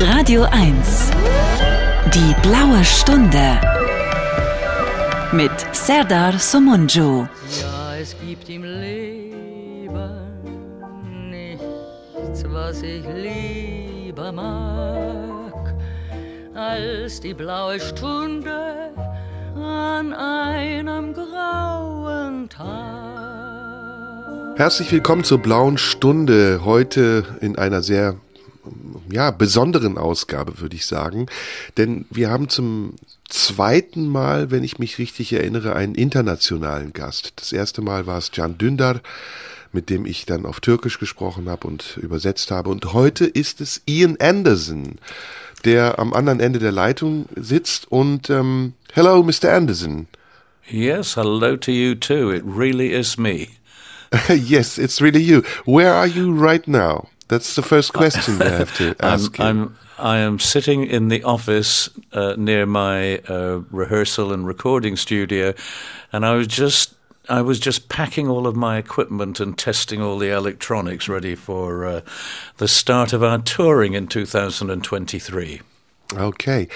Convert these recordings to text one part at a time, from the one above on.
Radio 1. Die blaue Stunde. Mit Serdar Somunjo. Ja, es gibt im Leben nichts, was ich lieber mag, als die blaue Stunde an einem grauen Tag. Herzlich willkommen zur blauen Stunde. Heute in einer sehr ja, besonderen Ausgabe, würde ich sagen. Denn wir haben zum zweiten Mal, wenn ich mich richtig erinnere, einen internationalen Gast. Das erste Mal war es Can Dündar, mit dem ich dann auf Türkisch gesprochen habe und übersetzt habe. Und heute ist es Ian Anderson, der am anderen Ende der Leitung sitzt. Und ähm, hello, Mr. Anderson. Yes, hello to you too. It really is me. yes, it's really you. Where are you right now? That's the first question I have to ask I'm, you. I'm, I am sitting in the office uh, near my uh, rehearsal and recording studio, and I was just I was just packing all of my equipment and testing all the electronics ready for uh, the start of our touring in 2023. Okay.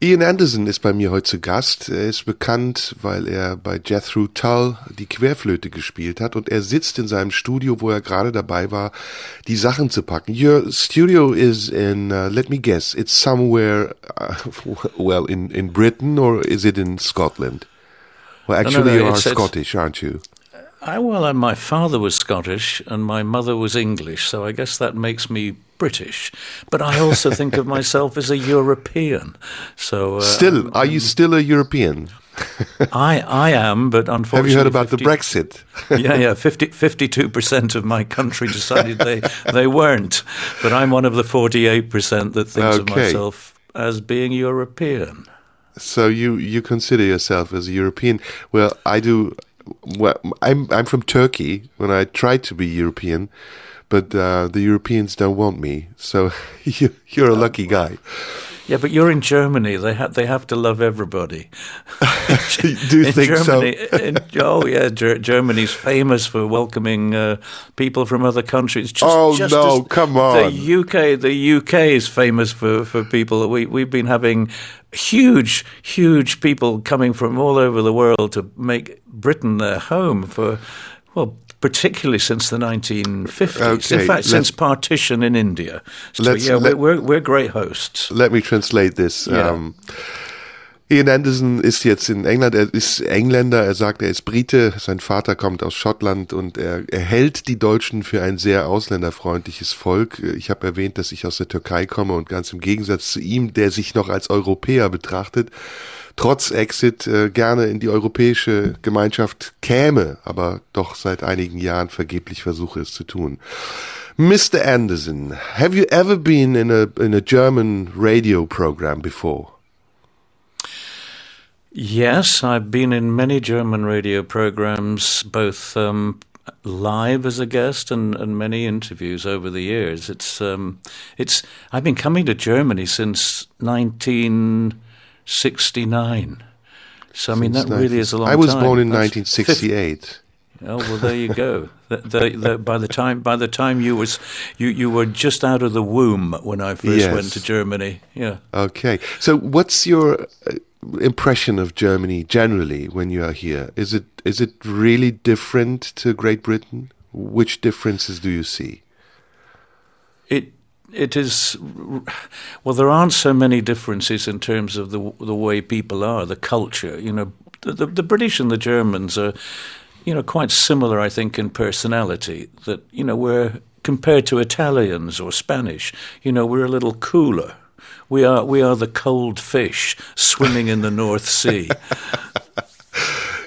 Ian Anderson ist bei mir heute zu Gast. Er ist bekannt, weil er bei Jethro Tull die Querflöte gespielt hat und er sitzt in seinem Studio, wo er gerade dabei war, die Sachen zu packen. Your studio is in, uh, let me guess, it's somewhere, uh, well, in, in Britain or is it in Scotland? Well, no, actually, no, you are Scottish, aren't you? I, well, my father was Scottish and my mother was English, so I guess that makes me British. But I also think of myself as a European. So uh, Still, are you still a European? I I am, but unfortunately, Have you heard about the Brexit? yeah, yeah. 52 percent of my country decided they they weren't, but I'm one of the forty-eight percent that thinks of myself as being European. So you you consider yourself as a European? Well, I do. Well, I'm I'm from Turkey. When I try to be European, but uh, the Europeans don't want me. So you, you're a lucky guy. Yeah, but you're in Germany. They have they have to love everybody. Do you in think so? In, oh yeah, Ger- Germany's famous for welcoming uh, people from other countries. Just, Oh, just no, come on. The UK, the UK is famous for for people. We we've been having huge, huge people coming from all over the world to make Britain their home for well. Particularly since the 1950s. Okay, In fact, since partition in India. So, yeah, let- we're, we're, we're great hosts. Let me translate this. Yeah. Um, Ian Anderson ist jetzt in England, er ist Engländer, er sagt, er ist Brite, sein Vater kommt aus Schottland und er, er hält die Deutschen für ein sehr ausländerfreundliches Volk. Ich habe erwähnt, dass ich aus der Türkei komme und ganz im Gegensatz zu ihm, der sich noch als Europäer betrachtet, trotz Exit äh, gerne in die europäische Gemeinschaft käme, aber doch seit einigen Jahren vergeblich versuche es zu tun. Mr. Anderson, have you ever been in a in a German radio program before? Yes, I've been in many German radio programs, both um, live as a guest and, and many interviews over the years. It's um, it's I've been coming to Germany since 1969. So I mean that really is a long I was time. born in That's 1968. Oh well, there you go. the, the, the, by the time by the time you was you, you were just out of the womb when I first Yes. went to Germany. Yeah. Okay. So what's your uh, impression of Germany generally when you are here? Is it is it really different to Great Britain? Which differences do you see? It it is well. There aren't so many differences in terms of the the way people are, the culture. You know, the the, British and the Germans are, you know, quite similar. I think in personality. That you know we're compared to Italians or Spanish. You know, we're a little cooler. We are we are the cold fish swimming in the North Sea.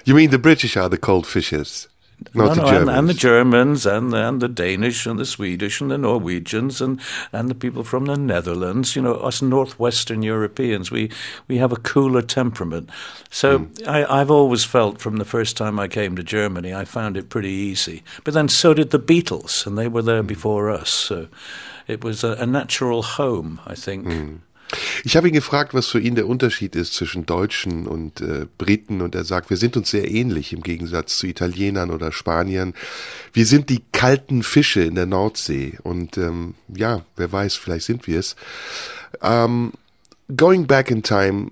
You mean the British are the cold fishes, not No, the no, Germans? and, and the Germans and the, and the Danish and the Swedish and the Norwegians and, and the people from the Netherlands. You know, us northwestern Europeans, we we have a cooler temperament. So Hmm. I, I've always felt from the first time I came to Germany, I found it pretty easy. But then so did the Beatles, and they were there Hmm. before us. So it was a, a natural home, I think. Hmm. Ich habe ihn gefragt, was für ihn der Unterschied ist zwischen Deutschen und äh, Briten und er sagt, wir sind uns sehr ähnlich im Gegensatz zu Italienern oder Spaniern. Wir sind die kalten Fische in der Nordsee und ähm, ja, wer weiß, vielleicht sind wir es. Um, going back in time,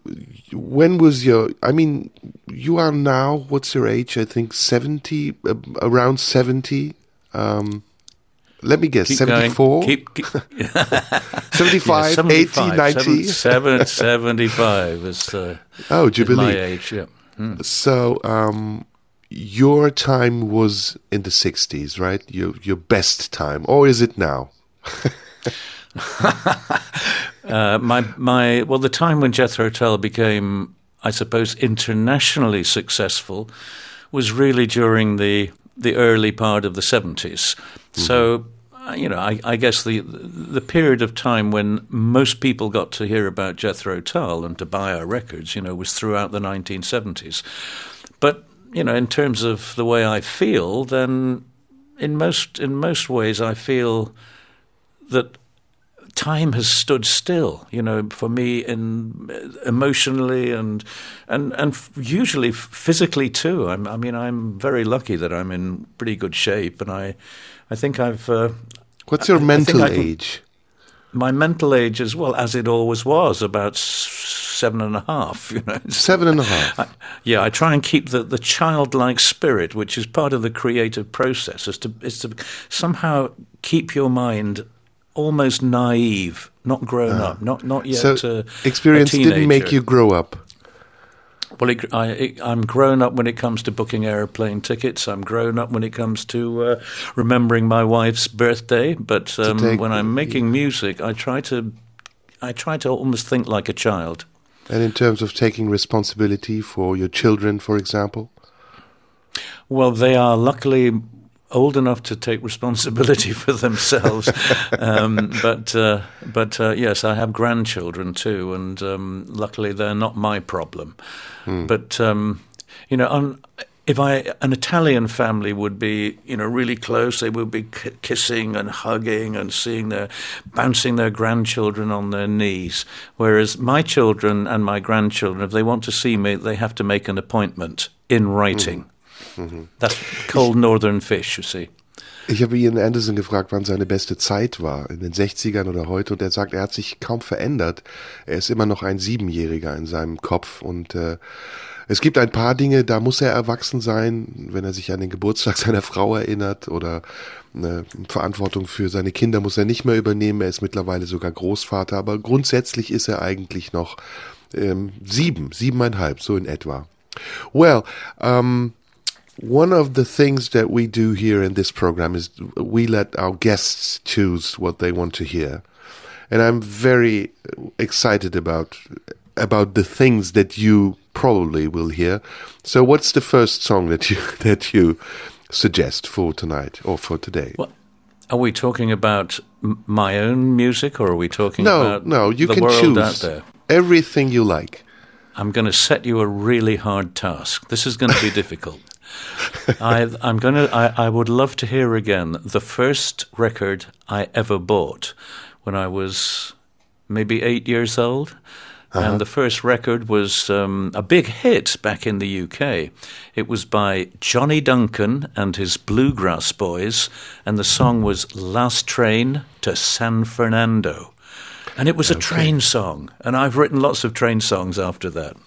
when was your? I mean, you are now. What's your age? I think seventy, uh, around seventy. Um, let me guess, Keep 74? going. Keep, keep 75, Yeah, 80, 90? seven- seven- 75 is, uh, Oh, Jubilee. my age, yeah. So, um, your time was in the 60s, right? Your, your best time. Or is it now? Uh, my my well, the time when Jethro Tull became, I suppose, internationally successful, was really during the the early part of the 70s So. Uh, You know, I, I guess the the period of time when most people got to hear about Jethro Tull and to buy our records, you know, was throughout the 1970s. But you know, in terms of the way I feel, then in most in most ways, I feel that time has stood still, you know, for me, in emotionally and and and usually physically too. I'm, I mean, I'm very lucky that I'm in pretty good shape, and I, I think I've. Uh, What's your I- mental I age? my mental age as well as it always was, about seven and a half. You know, Seven and a half. I, yeah, I try and keep the, the childlike spirit, which is part of the creative process, is to is to somehow keep your mind almost naive, not grown up, not not yet. Ah. so, uh, experience didn't make you grow up. Well, it, I, I'm grown up when it comes to booking airplane tickets. I'm grown up when it comes to uh, remembering my wife's birthday. But um, take- when I'm making music, I try to I try to almost think like a child. And in terms of taking responsibility for your children, for example? Well, they are luckily old enough to take responsibility for themselves. um, but uh, but uh, yes, I have grandchildren too, and um, luckily they're not my problem. Hmm. But um, you know, on, if I an Italian family would be you know really close, they would be k- kissing and hugging and seeing their bouncing their grandchildren on their knees. Whereas my children and my grandchildren, if they want to see me, they have to make an appointment in writing. Mm-hmm. Mm-hmm. That's cold northern fish, you see. Ich habe Ian Anderson gefragt, wann seine beste Zeit war, in den 60ern oder heute, und er sagt, er hat sich kaum verändert. Er ist immer noch ein Siebenjähriger in seinem Kopf und äh, es gibt ein paar Dinge, da muss er erwachsen sein, wenn er sich an den Geburtstag seiner Frau erinnert oder eine Verantwortung für seine Kinder muss er nicht mehr übernehmen. Er ist mittlerweile sogar Großvater, aber grundsätzlich ist er eigentlich noch ähm, sieben, siebeneinhalb, so in etwa. Well, um, one of the things that we do here in this program is we let our guests choose what they want to hear. And I'm very excited about about the things that you probably will hear. So what's the first song that you that you suggest for tonight or for today? What are we talking about? M- my own music, or are we talking no, about no, you can choose everything you like. I'm going to set you a really hard task. This is going to be difficult. I, I'm going to. I, I would love to hear again the first record I ever bought when I was maybe eight years old. And the first record was um, a big hit back in the UK. It was by Johnny Duncan and his Bluegrass Boys, and the song was Last Train to San Fernando. And it was a train song, and I've written lots of train songs after that.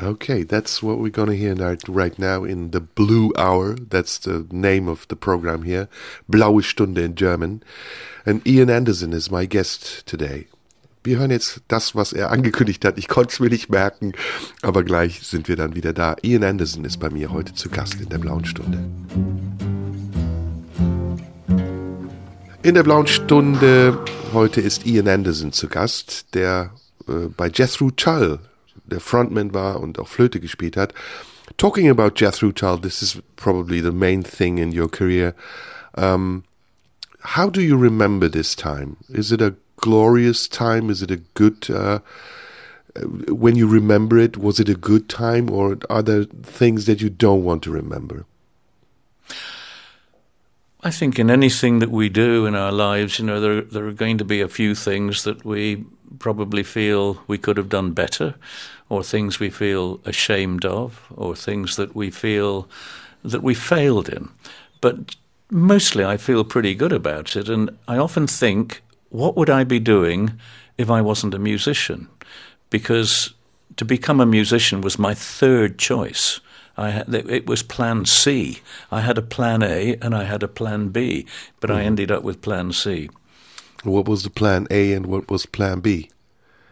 Okay, that's what we're going to hear now, right now in the Blue Hour. That's the name of the program here. Blaue Stunde in German. And Ian Anderson is my guest today. Wir hören jetzt das, was er angekündigt hat. Ich konnte es mir nicht merken, aber gleich sind wir dann wieder da. Ian Anderson ist bei mir heute zu Gast in der Blauen Stunde. In der Blauen Stunde heute ist Ian Anderson zu Gast, der äh, bei Jethro Tull der Frontman war und auch Flöte gespielt hat. Talking about Jethro Tull, this is probably the main thing in your career. Um, how do you remember this time? Is it a glorious time? Is it a good? Uh, when you remember it, was it a good time, or are there things that you don't want to remember? I think in anything that we do in our lives, you know, there there are going to be a few things that we probably feel we could have done better, or things we feel ashamed of, or things that we feel that we failed in. But mostly I feel pretty good about it. And I often think, what would I be doing if I wasn't a musician? Because to become a musician was my third choice. I had, it was plan C. I had a plan A and I had a plan B, but mm. I ended up with plan C. What was the plan A and what was plan B?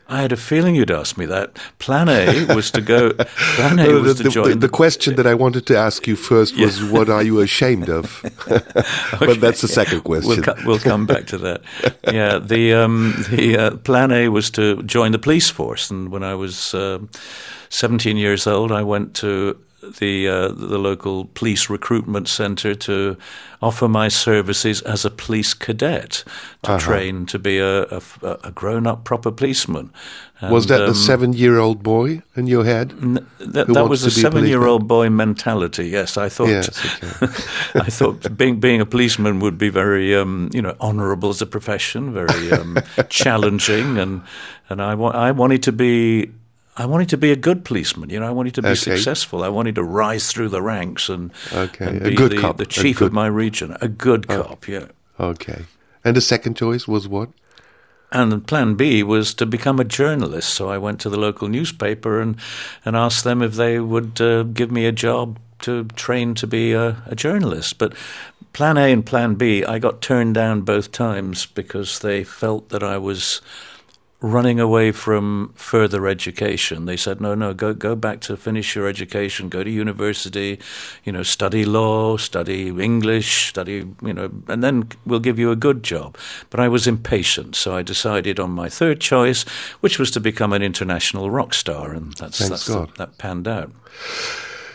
I had a feeling you'd ask me that. Plan A was to go. Plan A was the, to join. The, the, question that I wanted to ask you first was, yeah. "What are you ashamed of?" okay. But that's the second question. We'll, co- we'll come back to that. yeah, the um, the uh, plan A was to join the police force, and when I was uh, 17 years old, I went to the uh, the local police recruitment centre to offer my services as a police cadet to uh-huh. train to be a, a, a grown up proper policeman. And, was that um, the seven year old boy in your head? N- that, that was a seven year old boy mentality. Yes, I thought. Yes, okay. I thought being being a policeman would be very um, you know honourable as a profession, very um, challenging, and and I wa- I wanted to be I wanted to be a good policeman. You know, I wanted to be okay. successful. I wanted to rise through the ranks and, okay. and be the, the, chief good, of my region. A good oh. cop, yeah. Okay. And the second choice was what? And plan B was to become a journalist. So I went to the local newspaper and, and asked them if they would uh, give me a job to train to be a, a journalist. But plan A and plan B, I got turned down both times because they felt that I was running away from further education. They said, no, no, go go back to finish your education, go to university, you know, study law, study English, study, you know, and then we'll give you a good job. But I was impatient, so I decided on my third choice, which was to become an international rock star, and that's, that's the, that panned out.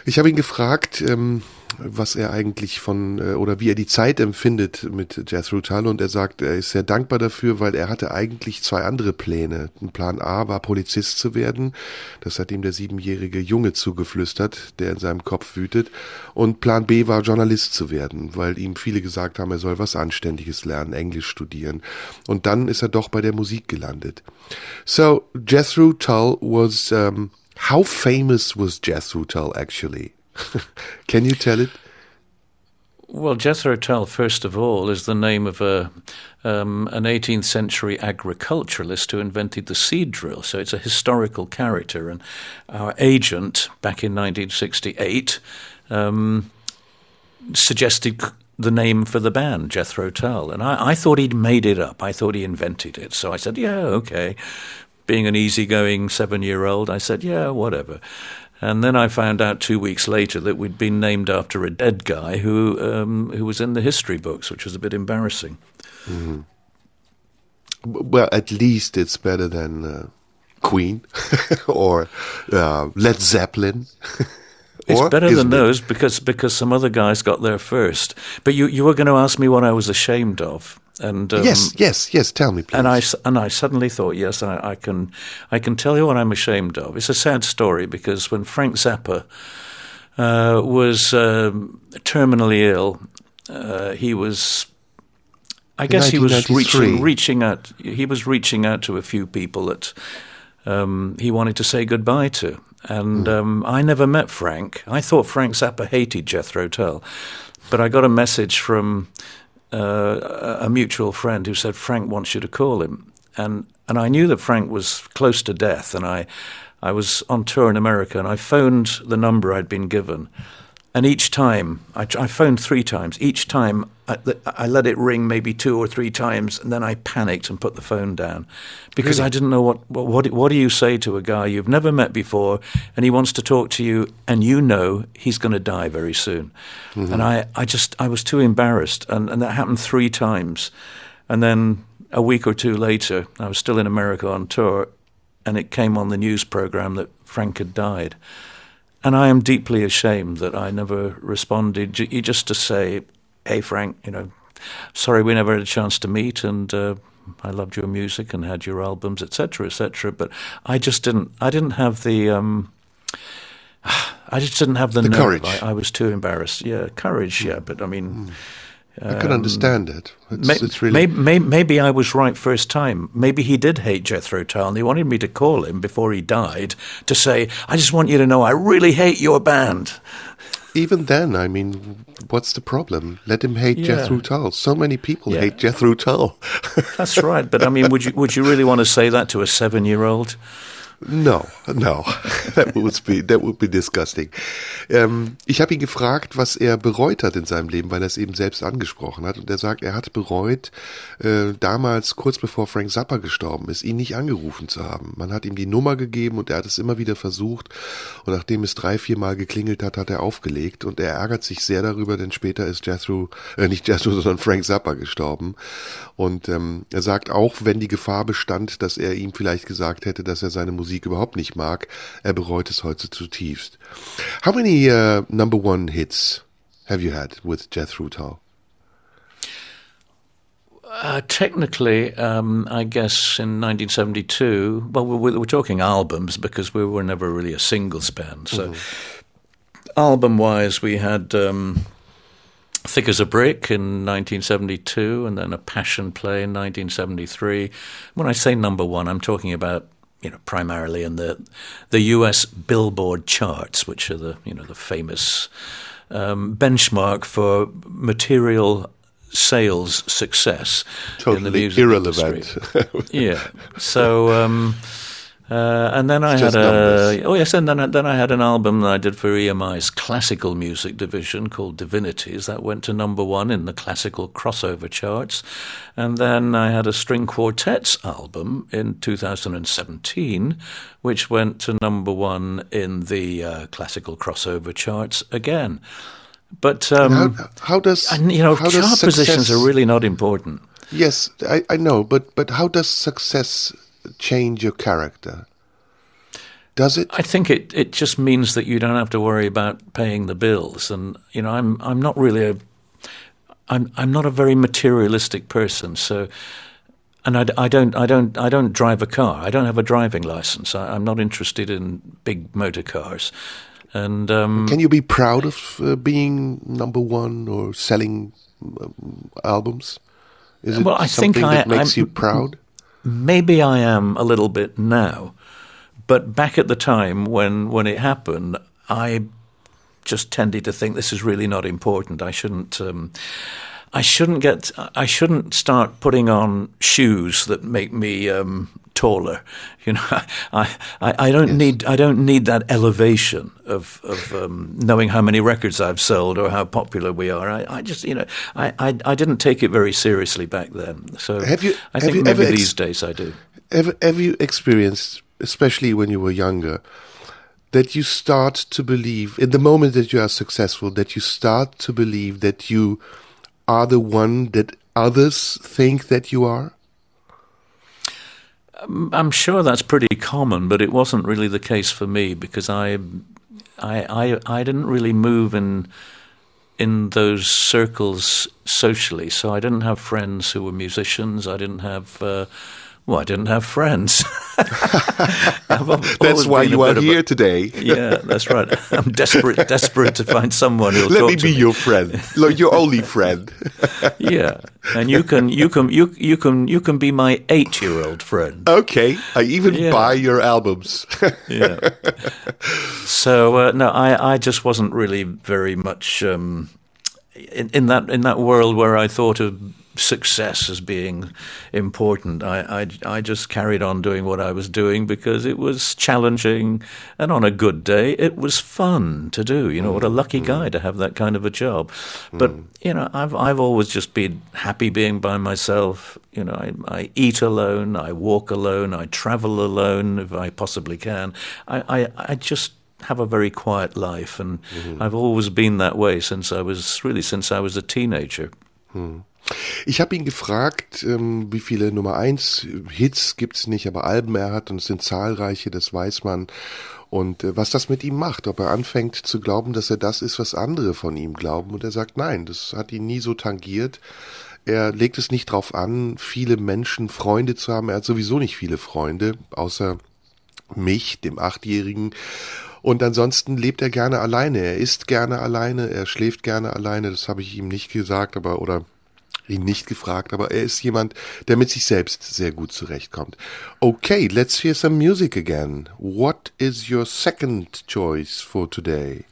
Ich habe ihn gefragt, ähm, was er eigentlich von äh, oder wie er die Zeit empfindet mit Jethro Tull und er sagt, er ist sehr dankbar dafür, weil er hatte eigentlich zwei andere Pläne. Plan A war Polizist zu werden, das hat ihm der siebenjährige Junge zugeflüstert, der in seinem Kopf wütet und Plan B war Journalist zu werden, weil ihm viele gesagt haben, er soll was Anständiges lernen, Englisch studieren und dann ist er doch bei der Musik gelandet. So Jethro Tull was um, how famous was Jethro Tull actually? Can you tell it? Well, Jethro Tull, first of all, is the name of a um, an 18th century agriculturalist who invented the seed drill. So it's a historical character. And our agent back in 1968 um, suggested the name for the band, Jethro Tull. And I, I, thought he'd made it up. I thought he invented it. So I said, yeah, okay. Being an easygoing seven year old, I said, yeah, whatever. And then I found out two weeks later that we'd been named after a dead guy who um, who was in the history books, which was a bit embarrassing. Mm. Well, at least it's better than uh, Queen or uh, Led Zeppelin. It's better than those because because some other guys got there first. But you you were going to ask me what I was ashamed of. And um, yes, yes, yes. Tell me, please. And I and I suddenly thought, yes, I, I, can, I can tell you what I'm ashamed of. It's a sad story because when Frank Zappa uh, was um, terminally ill, uh, he was. I guess he was reaching reaching out. He was reaching out to a few people that um, he wanted to say goodbye to, and mm. um, I never met Frank. I thought Frank Zappa hated Jethro Tull, but I got a message from uh, a mutual friend who said Frank wants you to call him, and and I knew that Frank was close to death, and I I was on tour in America, and I phoned the number I'd been given, and each time I, I phoned three times. Each time I, I, let it ring maybe two or three times, and then I panicked and put the phone down because really? I didn't know what, what what do you say to a guy you've never met before, and he wants to talk to you, and you know he's going to die very soon. Mm-hmm. And I, I just I was too embarrassed, and, and that happened three times, and then a week or two later, I was still in America on tour, and it came on the news program that Frank had died. And I am deeply ashamed that I never responded, just to say, hey, Frank, you know, sorry we never had a chance to meet, and uh, I loved your music and had your albums, etc., etc. But I just didn't, I didn't have the, um, I just didn't have the, the courage. I, I, was too embarrassed. Yeah, courage. Yeah, but I mean, mm. I can understand it. It's, May- it's really may- may- maybe I was right first time. Maybe he did hate Jethro Tull, and he wanted me to call him before he died to say, "I just want you to know I really hate your band." Even then. I mean, what's the problem? Let him hate Yeah. Jethro Tull. So many people Yeah. hate Jethro Tull. That's right. But I mean, would you would you really want to say that to a seven year old? No, no, that would be that would be disgusting. Ähm, ich habe ihn gefragt, was er bereut hat in seinem Leben, weil er es eben selbst angesprochen hat. Und er sagt, er hat bereut, äh, damals kurz bevor Frank Zappa gestorben ist, ihn nicht angerufen zu haben. Man hat ihm die Nummer gegeben und er hat es immer wieder versucht. Und nachdem es drei, vier Mal geklingelt hat, hat er aufgelegt. Und er ärgert sich sehr darüber, denn später ist Jethro, äh, nicht Jethro, sondern Frank Zappa gestorben. Und ähm, er sagt auch, wenn die Gefahr bestand, dass er ihm vielleicht gesagt hätte, dass er seine Musik überhaupt nicht mag, er bereut es heute zutiefst. How many uh, number one hits have you had with Jethro Tull? Uh, technically, um, I guess in 1972, well, we're, we're talking albums because we were never really a singles band. So, album wise, we had um, Thick as a Brick in 1972 and then A Passion Play in 1973. When I say number one, I'm talking about you know primarily in the the US Billboard charts, which are the you know the famous um, benchmark for material sales success in the Totally music irrelevant. industry. yeah. So, um, uh, and then I had a oh yes, and then I, then I had an album that I did for EMI's classical music division called Divinities that went to number one in the classical crossover charts, and then I had a string quartets album in 2017, which went to number one in the uh, classical crossover charts again. But um, how, how does and you know chart positions are really not important. Yes, I, I know, but but how does success change your character? Does it? I think it, it just means that you don't have to worry about paying the bills, and you know I'm I'm not really a I'm I'm not a very materialistic person, so and I, I don't I don't I don't drive a car. I don't have a driving license. I, I'm not interested in big motor cars, and um, Can you be proud of uh, being number one or selling um, albums? Is it Well, I think something I- that makes I'm- you proud? Maybe I am a little bit now, but back at the time when when it happened, I just tended to think this is really not important. I shouldn't. Um, I shouldn't get. I shouldn't start putting on shoes that make me um, taller. You know, I, I, I don't need. I don't need that elevation of of um, knowing how many records I've sold or how popular we are. I, I just, you know, I, I, I didn't take it very seriously back then. So Have you- I think you maybe ex- these days I do. Have, have you experienced, especially when you were younger, that you start to believe, in the moment that you are successful, that you start to believe that you are the one that others think that you are? I'm sure that's pretty common, but it wasn't really the case for me because I, I, I, I didn't really move in in those circles socially. So I didn't have friends who were musicians. I didn't have. Uh, well, I didn't have friends. That's why you are of a- here today. yeah, that's right. I'm desperate, desperate to find someone who'll Let me be me. your friend, like your only friend. Yeah, and you can, you can, you, you can, you can be my eight-year-old friend. Okay, I even Yeah. buy your albums. yeah. So uh, no, I, I just wasn't really very much um, in, in that in that world where I thought of success as being important. I, I I just carried on doing what I was doing because it was challenging, and on a good day, it was fun to do. You know, what a mm, lucky mm. guy to have that kind of a job. But mm. you know, I've I've always just been happy being by myself. You know, I, I eat alone, I walk alone, I travel alone if I possibly can. I, I, I just have a very quiet life, and mm-hmm. I've always been that way since I was really since I was a teenager. Hmm. Ich habe ihn gefragt, ähm, wie viele Nummer 1 Hits gibt's nicht, aber Alben er hat und es sind zahlreiche, das weiß man. Und äh, was das mit ihm macht, ob er anfängt zu glauben, dass er das ist, was andere von ihm glauben. Und er sagt, nein, das hat ihn nie so tangiert. Er legt es nicht drauf an, viele Menschen, Freunde zu haben. Er hat sowieso nicht viele Freunde, außer mich, dem Achtjährigen. Und ansonsten lebt er gerne alleine. Er isst gerne alleine, er schläft gerne alleine. Das habe ich ihm nicht gesagt, aber oder ihn nicht gefragt, aber er ist jemand, der mit sich selbst sehr gut zurechtkommt. Okay, let's hear some music again. What is your second choice for today?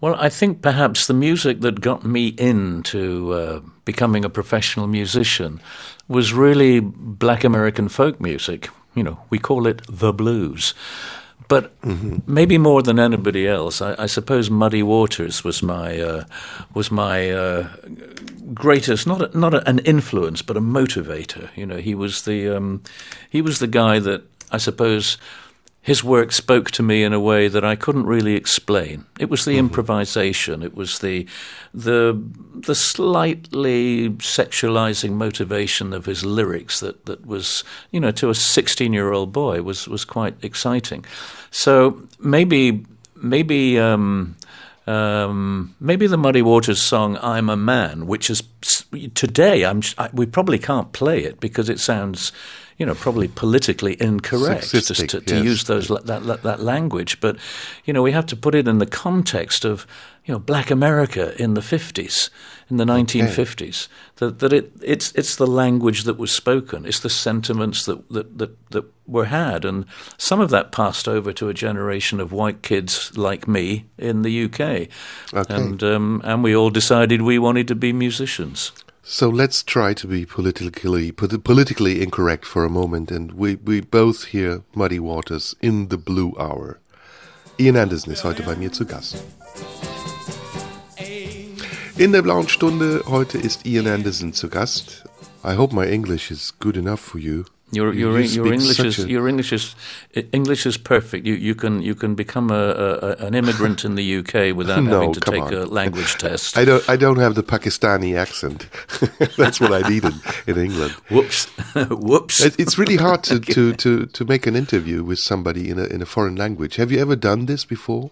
Well, I think perhaps the music that got me into uh, becoming a professional musician was really black American folk music. You know, we call it the blues. But mm-hmm. maybe more than anybody else, I, I, suppose Muddy Waters was my uh, was my uh, greatest not a, not a, an influence, but a motivator. You know, he was the um, he was the guy that I suppose his work spoke to me in a way that I couldn't really explain. It was the mm-hmm. improvisation. It was the the the slightly sexualizing motivation of his lyrics that, that was, you know, to a sixteen year old boy was was quite exciting. So maybe maybe um, um, maybe the Muddy Waters song "I'm a Man," which is today I'm I, we probably can't play it because it sounds you know, probably politically incorrect to, to yes. use those that, that, that language. But you know, we have to put it in the context of you know Black America in the fifties, in the nineteen fifties. That that it it's it's the language that was spoken. It's the sentiments that, that that that were had, and some of that passed over to a generation of white kids like me in the UK, okay. and um, and we all decided we wanted to be musicians. So let's try to be politically politically incorrect for a moment, and we, we both hear Muddy Waters in the Blue Hour. Ian Anderson ist heute bei mir zu Gast. In der blauen Stunde heute ist Ian Anderson zu Gast. I hope my English is good enough for you. Your your, you your English is a... your English is English is perfect. You you can you can become a, a an immigrant in the UK without no, having to take on. a language test. I don't I don't have the Pakistani accent. That's what I needed in England. Whoops, whoops. It's really hard to, to, to, to make an interview with somebody in a in a foreign language. Have you ever done this before?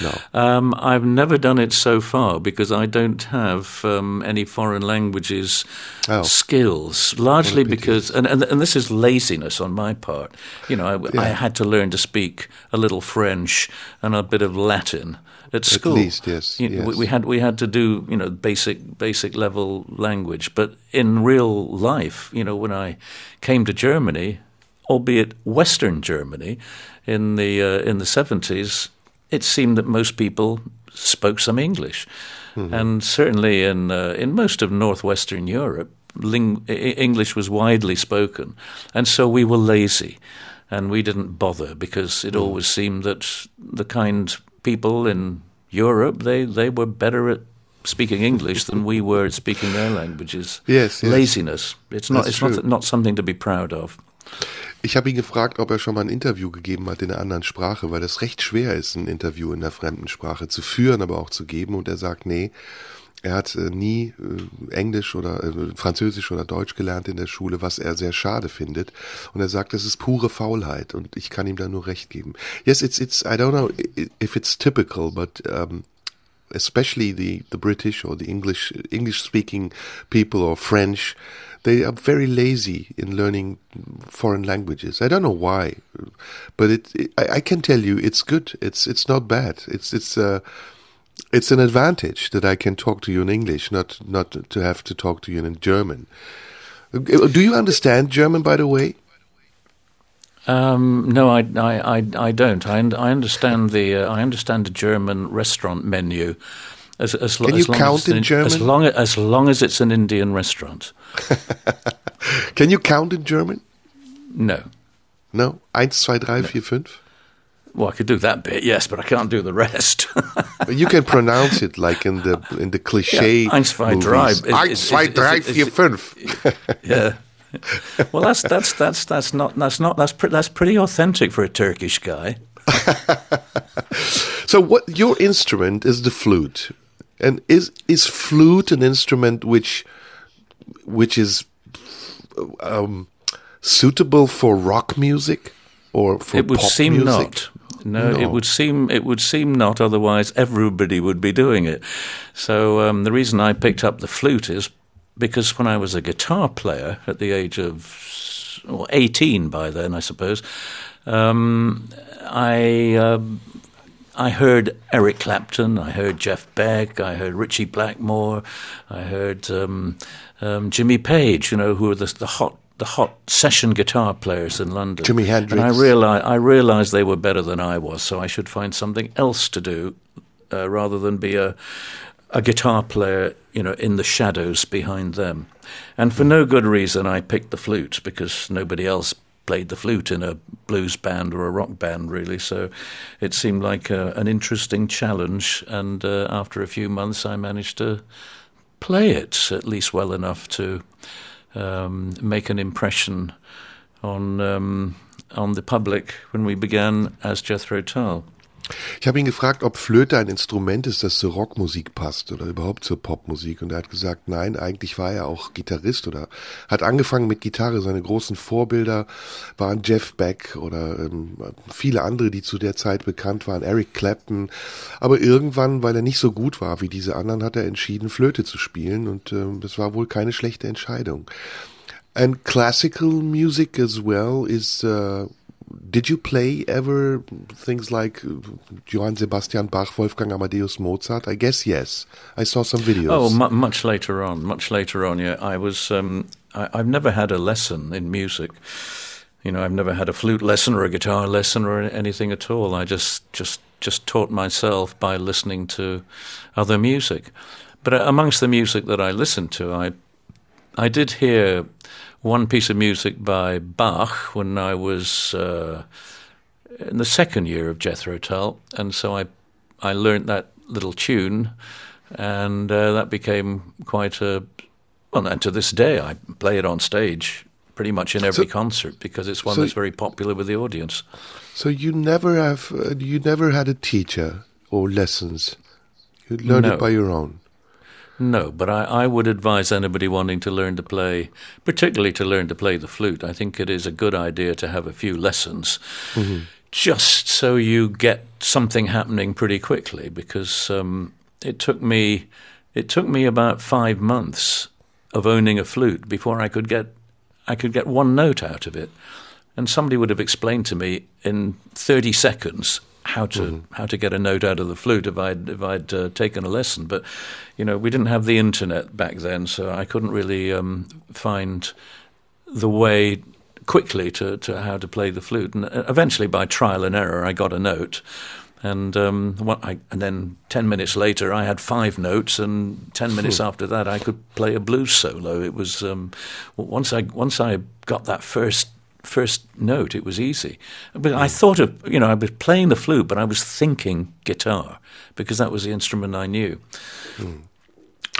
No. Um, I've never done it so far because I don't have um, any foreign languages oh. skills, largely because, and, and, and, this is laziness on my part. You know, I, yeah. I, had to learn to speak a little French and a bit of Latin at school. At least, yes. You yes. We, we, had we had to do you know basic basic level language, but in real life, you know, when I came to Germany, albeit Western Germany, in the uh, in the seventies it seemed that most people spoke some English. Mm-hmm. And certainly in, uh, in most of northwestern Europe, ling- English was widely spoken. And so we were lazy and we didn't bother because it mm. always seemed that the kind people in Europe, they, they were better at speaking English than we were at speaking their languages. Yes, yes. Laziness. It's not, it's not, not something to be proud of. Ich habe ihn gefragt, ob er schon mal ein Interview gegeben hat in einer anderen Sprache, weil das recht schwer ist, ein Interview in einer fremden Sprache zu führen, aber auch zu geben. Und er sagt, nee, er hat äh, nie äh, Englisch oder äh, Französisch oder Deutsch gelernt in der Schule, was er sehr schade findet. Und er sagt, das ist pure Faulheit und ich kann ihm da nur recht geben. Yes, it's it's I don't know if it's typical, but um, especially the the British or the English English speaking people or French they are very lazy in learning foreign languages. I don't know why, but it, it I, I, can tell you it's good. It's it's not bad. It's it's uh, it's an advantage that I can talk to you in English, not not to have to talk to you in German. Do you understand German, by the way? Um, no, I, I, I, I, don't. I, I understand the uh, I understand the German restaurant menu. As, as, Can you count in German? As long, as long as it's an Indian restaurant. Can you count in German? No. No? Eins, zwei, drei, no. vier, fünf? Well, I could do that bit, yes, but I can't do the rest. you can pronounce it like in the in the cliche. Yeah, eins, zwei, drei. Eins, zwei, drei, vier, fünf. yeah. Well, that's that's that's that's not that's not that's pre- that's pretty authentic for a Turkish guy. so, what your instrument is the flute, and is is flute an instrument which which is um, suitable for rock music or for it would pop seem music? not. No, no, it would seem it would seem not. Otherwise, everybody would be doing it. So um, the reason I picked up the flute is because when I was a guitar player at the age of well, eighteen by then, I suppose, Um, I. Uh, I heard Eric Clapton, I heard Jeff Beck, I heard Ritchie Blackmore, I heard um, um, Jimmy Page, you know, who were the, the hot the hot session guitar players in London. Jimi Hendrix. And I realized, I realized they were better than I was, so I should find something else to do uh, rather than be a, a guitar player, you know, in the shadows behind them. And for no good reason, I picked the flute because nobody else played the flute in a blues band or a rock band, really. So it seemed like a, an interesting challenge. And uh, after a few months, I managed to play it at least well enough to um, make an impression on um, on the public when we began as Jethro Tull. Ich habe ihn gefragt, ob Flöte ein Instrument ist, das zur Rockmusik passt oder überhaupt zur Popmusik. Und er hat gesagt, nein, eigentlich war er auch Gitarrist oder hat angefangen mit Gitarre. Seine großen Vorbilder waren Jeff Beck oder ähm, viele andere, die zu der Zeit bekannt waren, Eric Clapton. Aber irgendwann, weil er nicht so gut war wie diese anderen, hat er entschieden, Flöte zu spielen. Und ähm, das war wohl keine schlechte Entscheidung. And classical music as well is uh, did you play ever things like Johann Sebastian Bach, Wolfgang Amadeus Mozart? I guess yes. I saw some videos. Oh, mu much later on. Much later on. Yeah, I was. Um, I, I've never had a lesson in music. You know, I've never had a flute lesson or a guitar lesson or anything at all. I just just just taught myself by listening to other music. But uh, amongst the music that I listened to, I I did hear one piece of music by Bach when I was uh, in the second year of Jethro Tull, and so I I learned that little tune, and uh, that became quite a well. And to this day, I play it on stage pretty much in every so, concert because it's one so that's very popular with the audience. So you never have uh, you never had a teacher or lessons. You learned no. it by your own. No, but I, I would advise anybody wanting to learn to play, particularly to learn to play the flute, I think it is a good idea to have a few lessons. Mm-hmm. Just so you get something happening pretty quickly, because um, it took me it took me about five months of owning a flute before I could get I could get one note out of it. And somebody would have explained to me in 30 seconds how to mm-hmm. how to get a note out of the flute if I'd if I'd uh, taken a lesson. But you know, we didn't have the internet back then, so I couldn't really um, find the way quickly to, to how to play the flute. And uh, eventually, by trial and error, I got a note. And um, I, and then ten minutes later, I had five notes, and ten minutes after that, I could play a blues solo. It was um, once I once I got that first first note, it was easy. But I thought of, you know, I was playing the flute, but I was thinking guitar because that was the instrument I knew. Mm.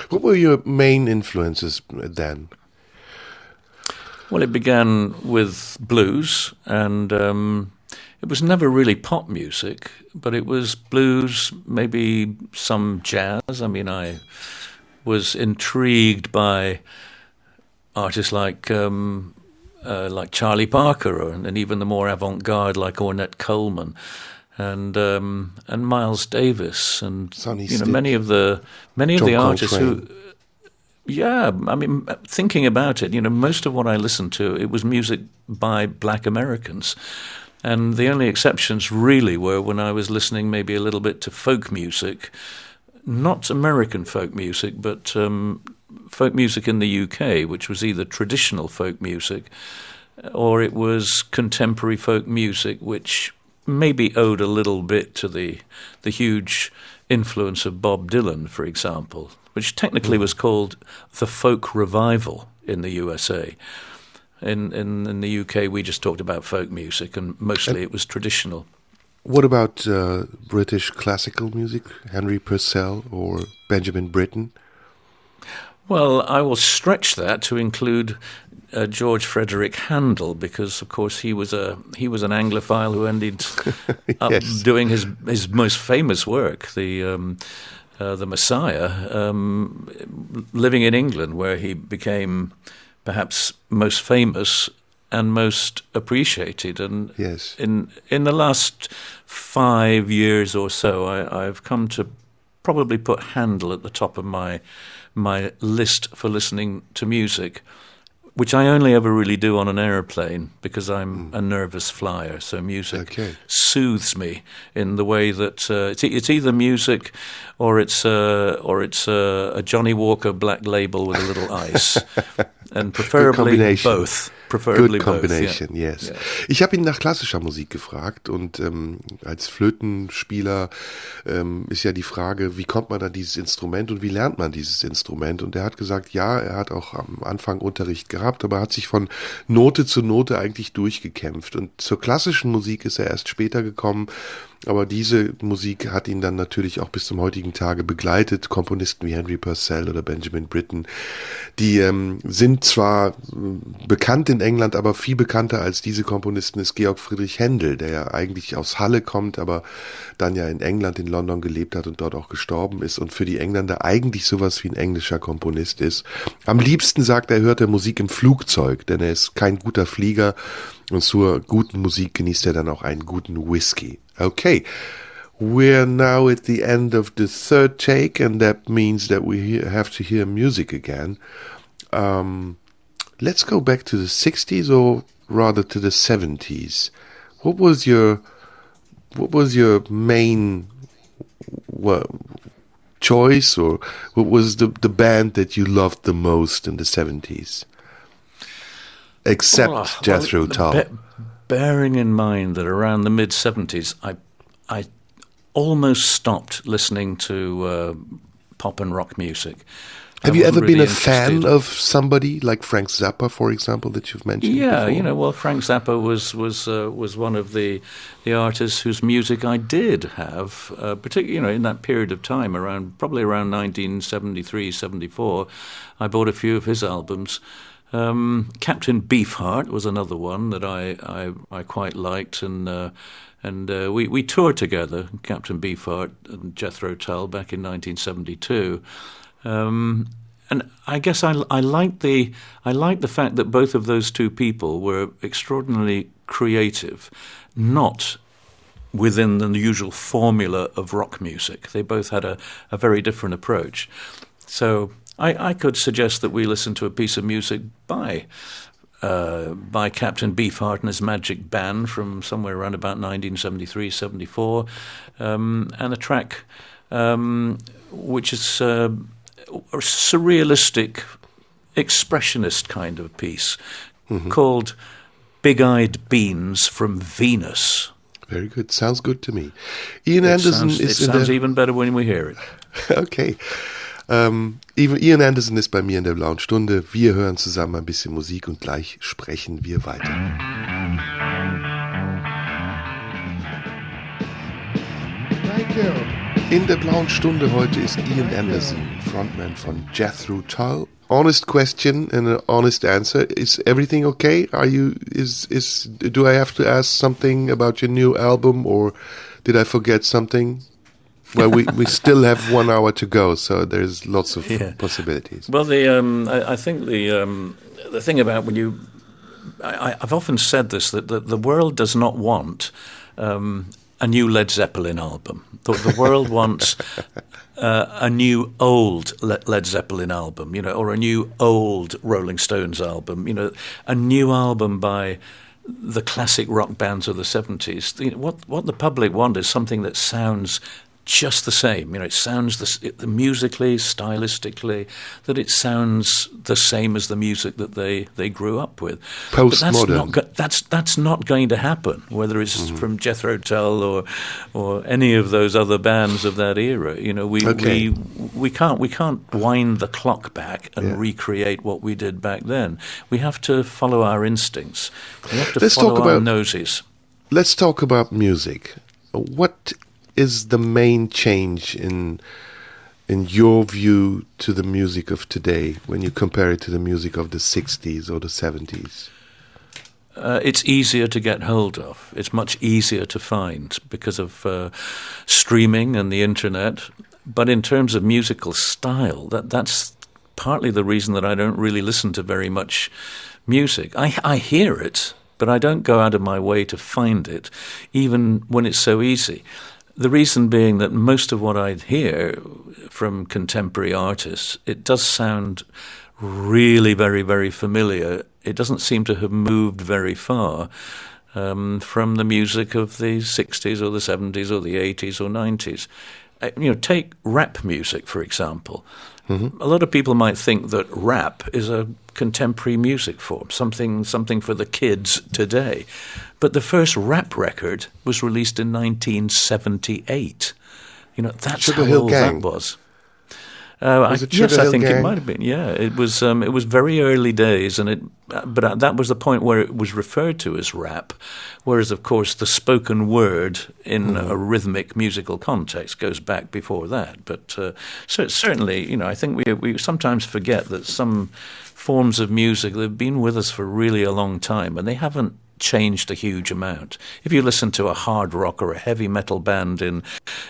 What were your main influences then? Well, it began with blues, and um, it was never really pop music, but it was blues, maybe some jazz. I mean, I was intrigued by artists like um, uh, like Charlie Parker, or, and even the more avant-garde like Ornette Coleman, and um, and Miles Davis, and Sonny you know many of the many John of the artists Coltrane. who. Yeah, I mean, thinking about it, you know, most of what I listened to it was music by Black Americans, and the only exceptions really were when I was listening maybe a little bit to folk music, not American folk music, but um, folk music in the UK, which was either traditional folk music or it was contemporary folk music, which maybe owed a little bit to the the huge influence of Bob Dylan, for example, which technically was called the folk revival in the USA. In, in in the UK, we just talked about folk music, and mostly it was traditional. What about uh, British classical music, Henry Purcell or Benjamin Britten? Well, I will stretch that to include uh, George Frederick Handel because, of course, he was a he was an Anglophile who ended up Yes. doing his his most famous work, the um, uh, the Messiah, um, living in England, where he became perhaps most famous and most appreciated. And Yes. in in the last five years or so, I, I've come to probably put Handel at the top of my my list for listening to music which I only ever really do on an aeroplane because I'm mm. a nervous flyer. So music okay. soothes me in the way that uh, it's, it's, either music or it's uh, or it's uh, a Johnnie Walker Black Label with a little ice, and preferably both. Preferably Good combination, both, yeah. yes. Yeah. Ich habe ihn nach klassischer Musik gefragt und ähm, als Flötenspieler ähm, ist ja die Frage, wie kommt man an dieses Instrument und wie lernt man dieses Instrument? Und er hat gesagt, ja, er hat auch am Anfang Unterricht gehabt, aber hat sich von Note zu Note eigentlich durchgekämpft. Und zur klassischen Musik ist er erst später gekommen, aber diese Musik hat ihn dann natürlich auch bis zum heutigen Tage begleitet. Komponisten wie Henry Purcell oder Benjamin Britten, die ähm, sind zwar bekannt in England, aber viel bekannter als diese Komponisten ist Georg Friedrich Händel, der ja eigentlich aus Halle kommt, aber dann ja in England, in London gelebt hat und dort auch gestorben ist und für die Engländer eigentlich sowas wie ein englischer Komponist ist. Am liebsten sagt er, hört er Musik im Flugzeug, denn er ist kein guter Flieger und zur guten Musik genießt er dann auch einen guten Whisky. Okay. We're now at the end of the third take, and that means that we have to hear music again. Um, let's go back to the 60s, or rather to the 70s. What was your what was your main what, choice, or what was the the band that you loved the most in the 70s? Except oh, Jethro well, Tull bearing in mind that around the mid 70s, I, I almost stopped listening to uh, pop and rock music. Have you ever really been a fan of somebody like Frank Zappa, for example, that you've mentioned? Yeah, before? you know, well, Frank Zappa was was uh, was one of the the artists whose music I did have, uh, particularly you know in that period of time, around probably around 1973, 74. I bought a few of his albums. Um, Captain Beefheart was another one that I I, I quite liked, and uh, and uh, we we toured together, Captain Beefheart and Jethro Tull, back in 1972. Um, and I guess I, I like the I like the fact that both of those two people were extraordinarily creative, not within the usual formula of rock music. They both had a, a very different approach. So I, I could suggest that we listen to a piece of music by uh, by Captain Beefheart and his Magic Band from somewhere around about 1973, 74, um, and a track um, which is uh, surrealistic, expressionist kind of piece mm-hmm. called Big Eyed Beans from Venus. Very good. Sounds good to me. Ian it Anderson sounds, is. It sounds even better when we hear it. okay. Ähm, Ian Anderson ist bei mir in der blauen Stunde. Wir hören zusammen ein bisschen Musik und gleich sprechen wir weiter. In der blauen Stunde heute ist Ian Anderson, Frontman von Jethro Tull. Honest question and an honest answer. Is everything okay? Are you is is do I have to ask something about your new album or did I forget something? well, we, we still have one hour to go, so there's lots of yeah. possibilities. Well, the um, I, I, think the um, the thing about when you, I, have often said this that the, the, world does not want um, a new Led Zeppelin album. The, the world wants uh, a new old Led Zeppelin album, you know, or a new old Rolling Stones album, you know, a new album by the classic rock bands of the 70s. what, what the public want is something that sounds just the same. You know, it sounds the, musically, stylistically, that it sounds the same as the music that they, they grew up with. Postmodern. That's, that's that's not going to happen. Whether it's mm-hmm. from Jethro Tull or or any of those other bands of that era. You know, we okay. we we can't we can't wind the clock back and yeah. recreate what we did back then. We have to follow our instincts. We have to let's follow talk about, our noses. Let's talk about music. What is the main change in in your view to the music of today when you compare it to the music of the 60s or the 70s? Uh, it's easier to get hold of. It's much easier to find because of uh, streaming and the internet. But in terms of musical style, that that's partly the reason that I don't really listen to very much music. I, I hear it, but I don't go out of my way to find it, even when it's so easy. The reason being that most of what I hear from contemporary artists, it does sound really very, very familiar. It doesn't seem to have moved very far um, from the music of the 60s or the 70s or the 80s or 90s. Uh, you know, take rap music, for example. Mm-hmm. A lot of people might think that rap is a contemporary music form, something something for the kids today. But the first rap record was released in 1978. You know, that's how Hill old Gang. that was. Uh, I, yes, I think it might have been. Yeah, it was. Um, it was very early days, and it. But uh, that was the point where it was referred to as rap, whereas, of course, the spoken word in a rhythmic musical context goes back before that. But uh, so certainly, you know, I think we we sometimes forget that some forms of music they've been with us for really a long time, and they haven't changed a huge amount. If you listen to a hard rock or a heavy metal band in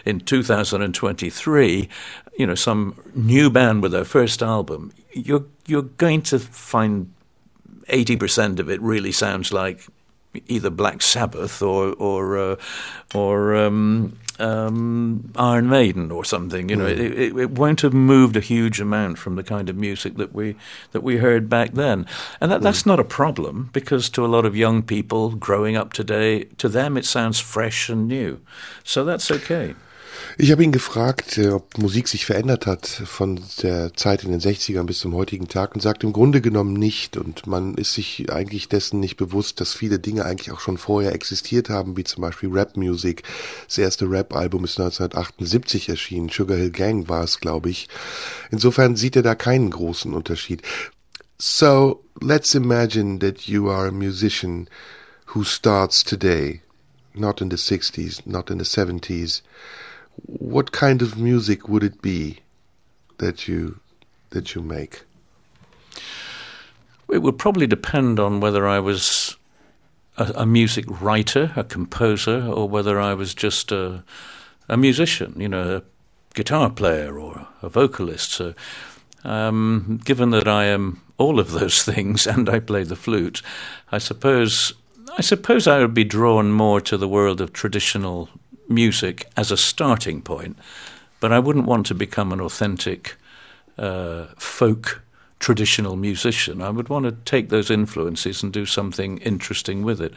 in 2023, you know, some new band with their first album, you're you're going to find 80% of it really sounds like either Black Sabbath or or uh, or um, um, Iron Maiden or something. You know, it, it, it won't have moved a huge amount from the kind of music that we that we heard back then, and that, that's not a problem because to a lot of young people growing up today, to them it sounds fresh and new, so that's okay. Ich habe ihn gefragt, äh, ob Musik sich verändert hat von der Zeit in den 60ern bis zum heutigen Tag und sagt im Grunde genommen nicht. Und man ist sich eigentlich dessen nicht bewusst, dass viele Dinge eigentlich auch schon vorher existiert haben, wie zum Beispiel Rap-Music. Das erste Rap-Album ist 1978 erschienen. Sugar Hill Gang war es, glaube ich. Insofern sieht er da keinen großen Unterschied. So, let's imagine that you are a musician who starts today, not in the 60s, not in the 70s. What kind of music would it be that you that you make? It would probably depend on whether I was a, a music writer, a composer, or whether I was just a, a musician, you know, a guitar player or a vocalist. So, um, given that I am all of those things and I play the flute, I suppose I suppose I would be drawn more to the world of traditional music as a starting point, but I wouldn't want to become an authentic uh, folk traditional musician. I would want to take those influences and do something interesting with it.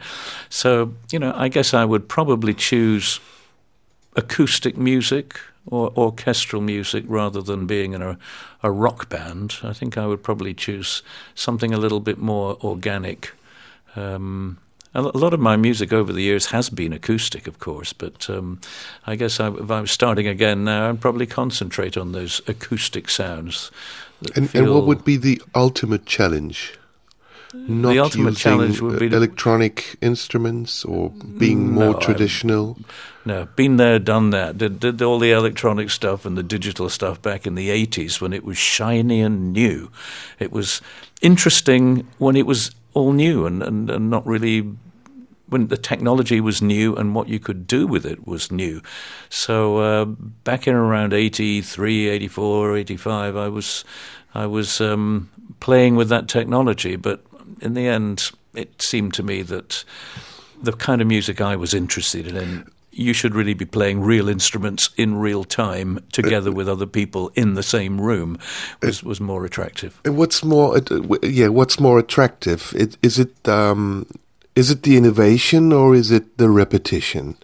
So, you know, I guess I would probably choose acoustic music or orchestral music rather than being in a, a rock band. I think I would probably choose something a little bit more organic. Um, a lot of my music over the years has been acoustic, of course, but um, I guess I, if I was starting again now, I'd probably concentrate on those acoustic sounds. And, and what would be the ultimate challenge? Not the ultimate using challenge would be electronic instruments or being more No, I'm- traditional. No, been there, done that. Did, did all the electronic stuff and the digital stuff back in the 80s when it was shiny and new. It was interesting when it was all new and, and, and not really when the technology was new and what you could do with it was new. So uh, back in around 83, 84, 85, I was, I was um, playing with that technology, but in the end, it seemed to me that the kind of music I was interested in, you should really be playing real instruments in real time together with other people in the same room was, was more attractive. And what's more, yeah, what's more attractive? It, is it um, is it the innovation or is it the repetition?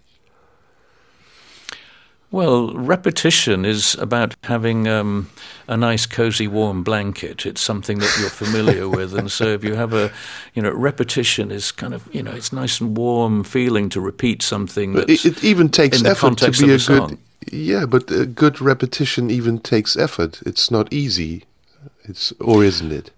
Well, repetition is about having um, a nice, cozy, warm blanket. It's something that you're familiar with, and so if you have a, you know, repetition is kind of, you know, it's nice and warm feeling to repeat something. But That's It, it even takes effort to be a a good. Yeah, but a good repetition even takes effort. It's not easy. It's or isn't it?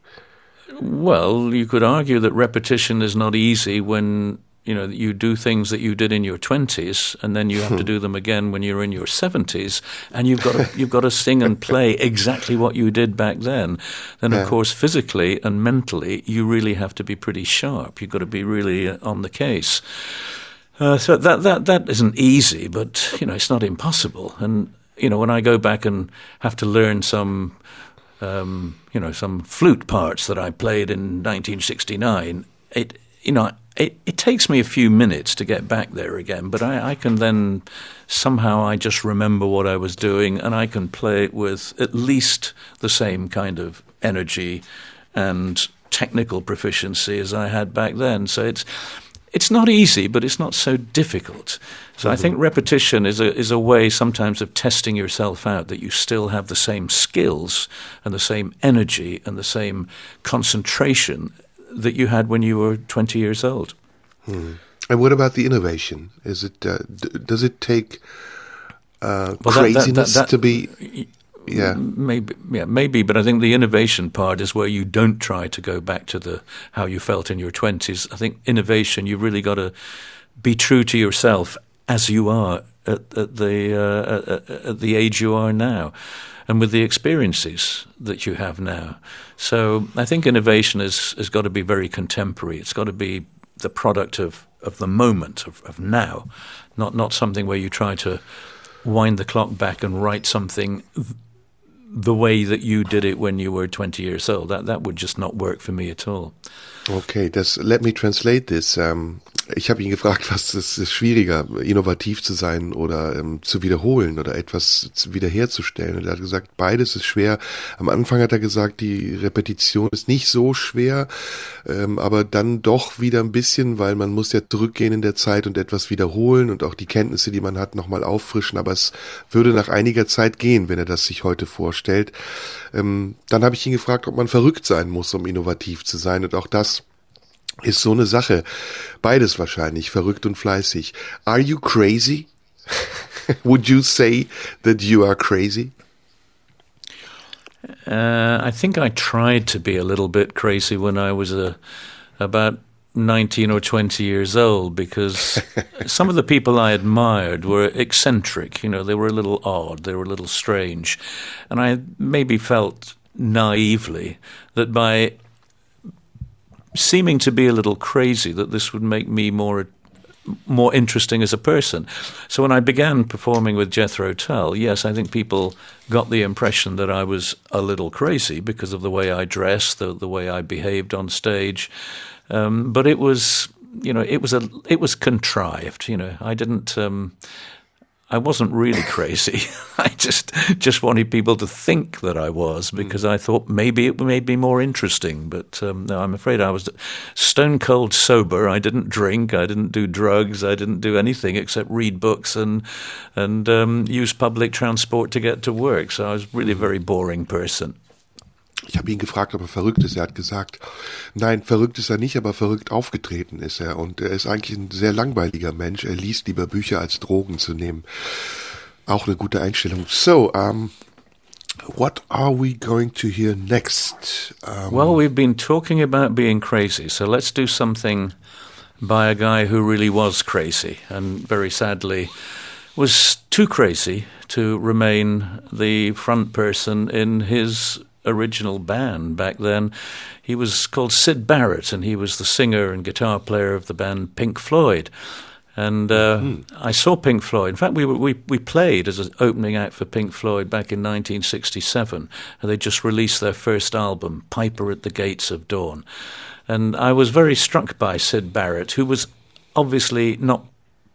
Well, you could argue that repetition is not easy when you know you do things that you did in your twenties, and then you have to do them again when you're in your seventies, and you've got to, you've got to sing and play exactly what you did back then. Then, Yeah. of course, physically and mentally, you really have to be pretty sharp. You've got to be really uh, on the case. Uh, so that that that isn't easy, but you know it's not impossible. And you know when I go back and have to learn some, um, you know, some flute parts that I played in 1969, it you know it, it takes me a few minutes to get back there again, but I, I can then somehow I just remember what I was doing and I can play it with at least the same kind of energy and technical proficiency as I had back then. So it's it's not easy, but it's not so difficult. So mm-hmm. I think repetition is a is a way sometimes of testing yourself out that you still have the same skills and the same energy and the same concentration that you had when you were 20 years old. Hmm. And what about the innovation? Is it uh, d- does it take uh, well, craziness that, that, that, to be? Yeah, maybe. Yeah, maybe. But I think the innovation part is where you don't try to go back to the how you felt in your twenties. I think innovation, you really got to be true to yourself as you are at, at the uh, at, at the age you are now and with the experiences that you have now. So I think innovation has, has got to be very contemporary. It's got to be the product of, of the moment, of, of now, not, not something where you try to wind the clock back and write something the way that you did it when you were 20 years old. That, that would just not work for me at all. Okay, let me translate this. Um, ich habe ihn gefragt, was ist, schwieriger, innovativ zu sein oder ähm, zu wiederholen oder etwas wiederherzustellen. Und er hat gesagt, beides ist schwer. Am Anfang hat er gesagt, die Repetition ist nicht so schwer, ähm, aber dann doch wieder ein bisschen, weil man muss ja zurückgehen in der Zeit und etwas wiederholen und auch die Kenntnisse, die man hat, nochmal auffrischen. Aber es würde nach einiger Zeit gehen, wenn er das sich heute vorstellt. Ähm, dann habe ich ihn gefragt, ob man verrückt sein muss, um innovativ zu sein. Und auch das ist so eine Sache. Beides wahrscheinlich, verrückt und fleißig. Are you crazy? Would you say that you are crazy? Uh, I think I tried to be a little bit crazy when I was uh, about 19 or 20 years old because some of the people I admired were eccentric. You know, they were a little odd, they were a little strange. And I maybe felt naively that by seeming to be a little crazy that this would make me more more interesting as a person. So when I began performing with Jethro Tull, yes, I think people got the impression that I was a little crazy because of the way I dressed, the the way I behaved on stage. Um, but it was, you know, it was a it was contrived. You know, I didn't. Um, I wasn't really crazy. I just just wanted people to think that I was hmm. because I thought maybe it made me more interesting. But um, no, I'm afraid I was stone cold sober. I didn't drink. I didn't do drugs. I didn't do anything except read books and and um, use public transport to get to work. So I was really a very boring person. Ich habe ihn gefragt, ob er verrückt ist. Er hat gesagt, nein, verrückt ist er nicht, aber verrückt aufgetreten ist er. Und er ist eigentlich ein sehr langweiliger Mensch. Er liest lieber Bücher als Drogen zu nehmen. Auch eine gute Einstellung. So, um, what are we going to hear next? Um, well, we've been talking about being crazy, so let's do something by a guy who really was crazy and very sadly was too crazy to remain the front person in his original band back then. He was called Syd Barrett, and he was the singer and guitar player of the band Pink Floyd. And uh, mm. I saw Pink Floyd. In fact, we, were, we, we played as an opening act for Pink Floyd back in 1967. And they just released their first album, Piper at the Gates of Dawn. And I was very struck by Syd Barrett, who was obviously not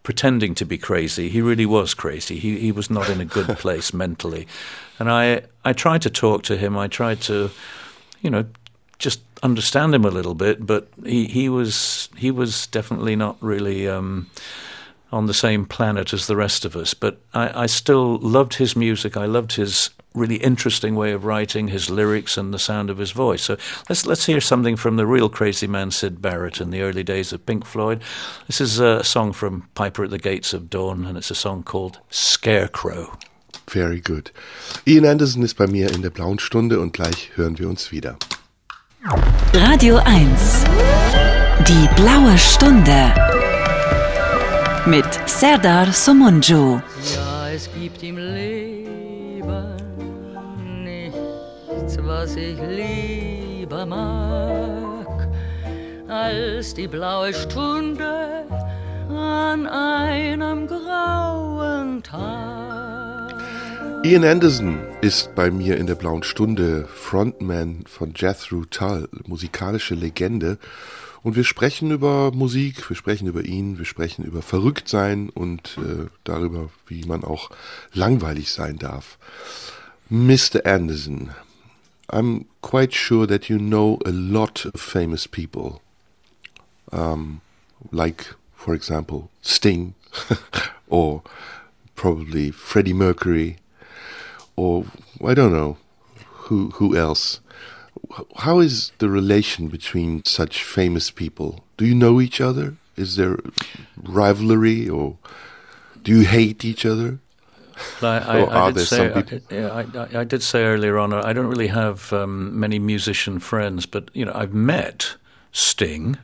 pretending to be crazy. He really was crazy. He he was not in a good place mentally, and I I tried to talk to him. I tried to, you know, just understand him a little bit. But he he was he was definitely not really. Um, on the same planet as the rest of us, but I, I still loved his music. I loved his really interesting way of writing, his lyrics and the sound of his voice. So let's let's hear something from the real crazy man Syd Barrett in the early days of Pink Floyd. This is a song from Piper at the Gates of Dawn, and it's a song called Scarecrow. Very good. Ian Anderson ist bei mir in der blauen Stunde und gleich hören wir uns wieder. Radio 1. Die blaue Stunde. Mit Serdar Somuncu. Ja, es gibt im Leben was ich lieber mag, als die blaue Stunde an einem grauen Tag. Ian Anderson ist bei mir in der blauen Stunde Frontman von Jethro Tull, musikalische Legende. Und wir sprechen über Musik, wir sprechen über ihn, wir sprechen über Verrücktsein und äh, darüber, wie man auch langweilig sein darf. Mr. Anderson, I'm quite sure that you know a lot of famous people. Um, like, for example, Sting, or probably Freddie Mercury, or I don't know who who else. How is the relation between such famous people? Do you know each other? Is there rivalry, or do you hate each other? I, I, I, did say, I, I, did say earlier on, I don't really have um, many musician friends, but you know, I've met Sting.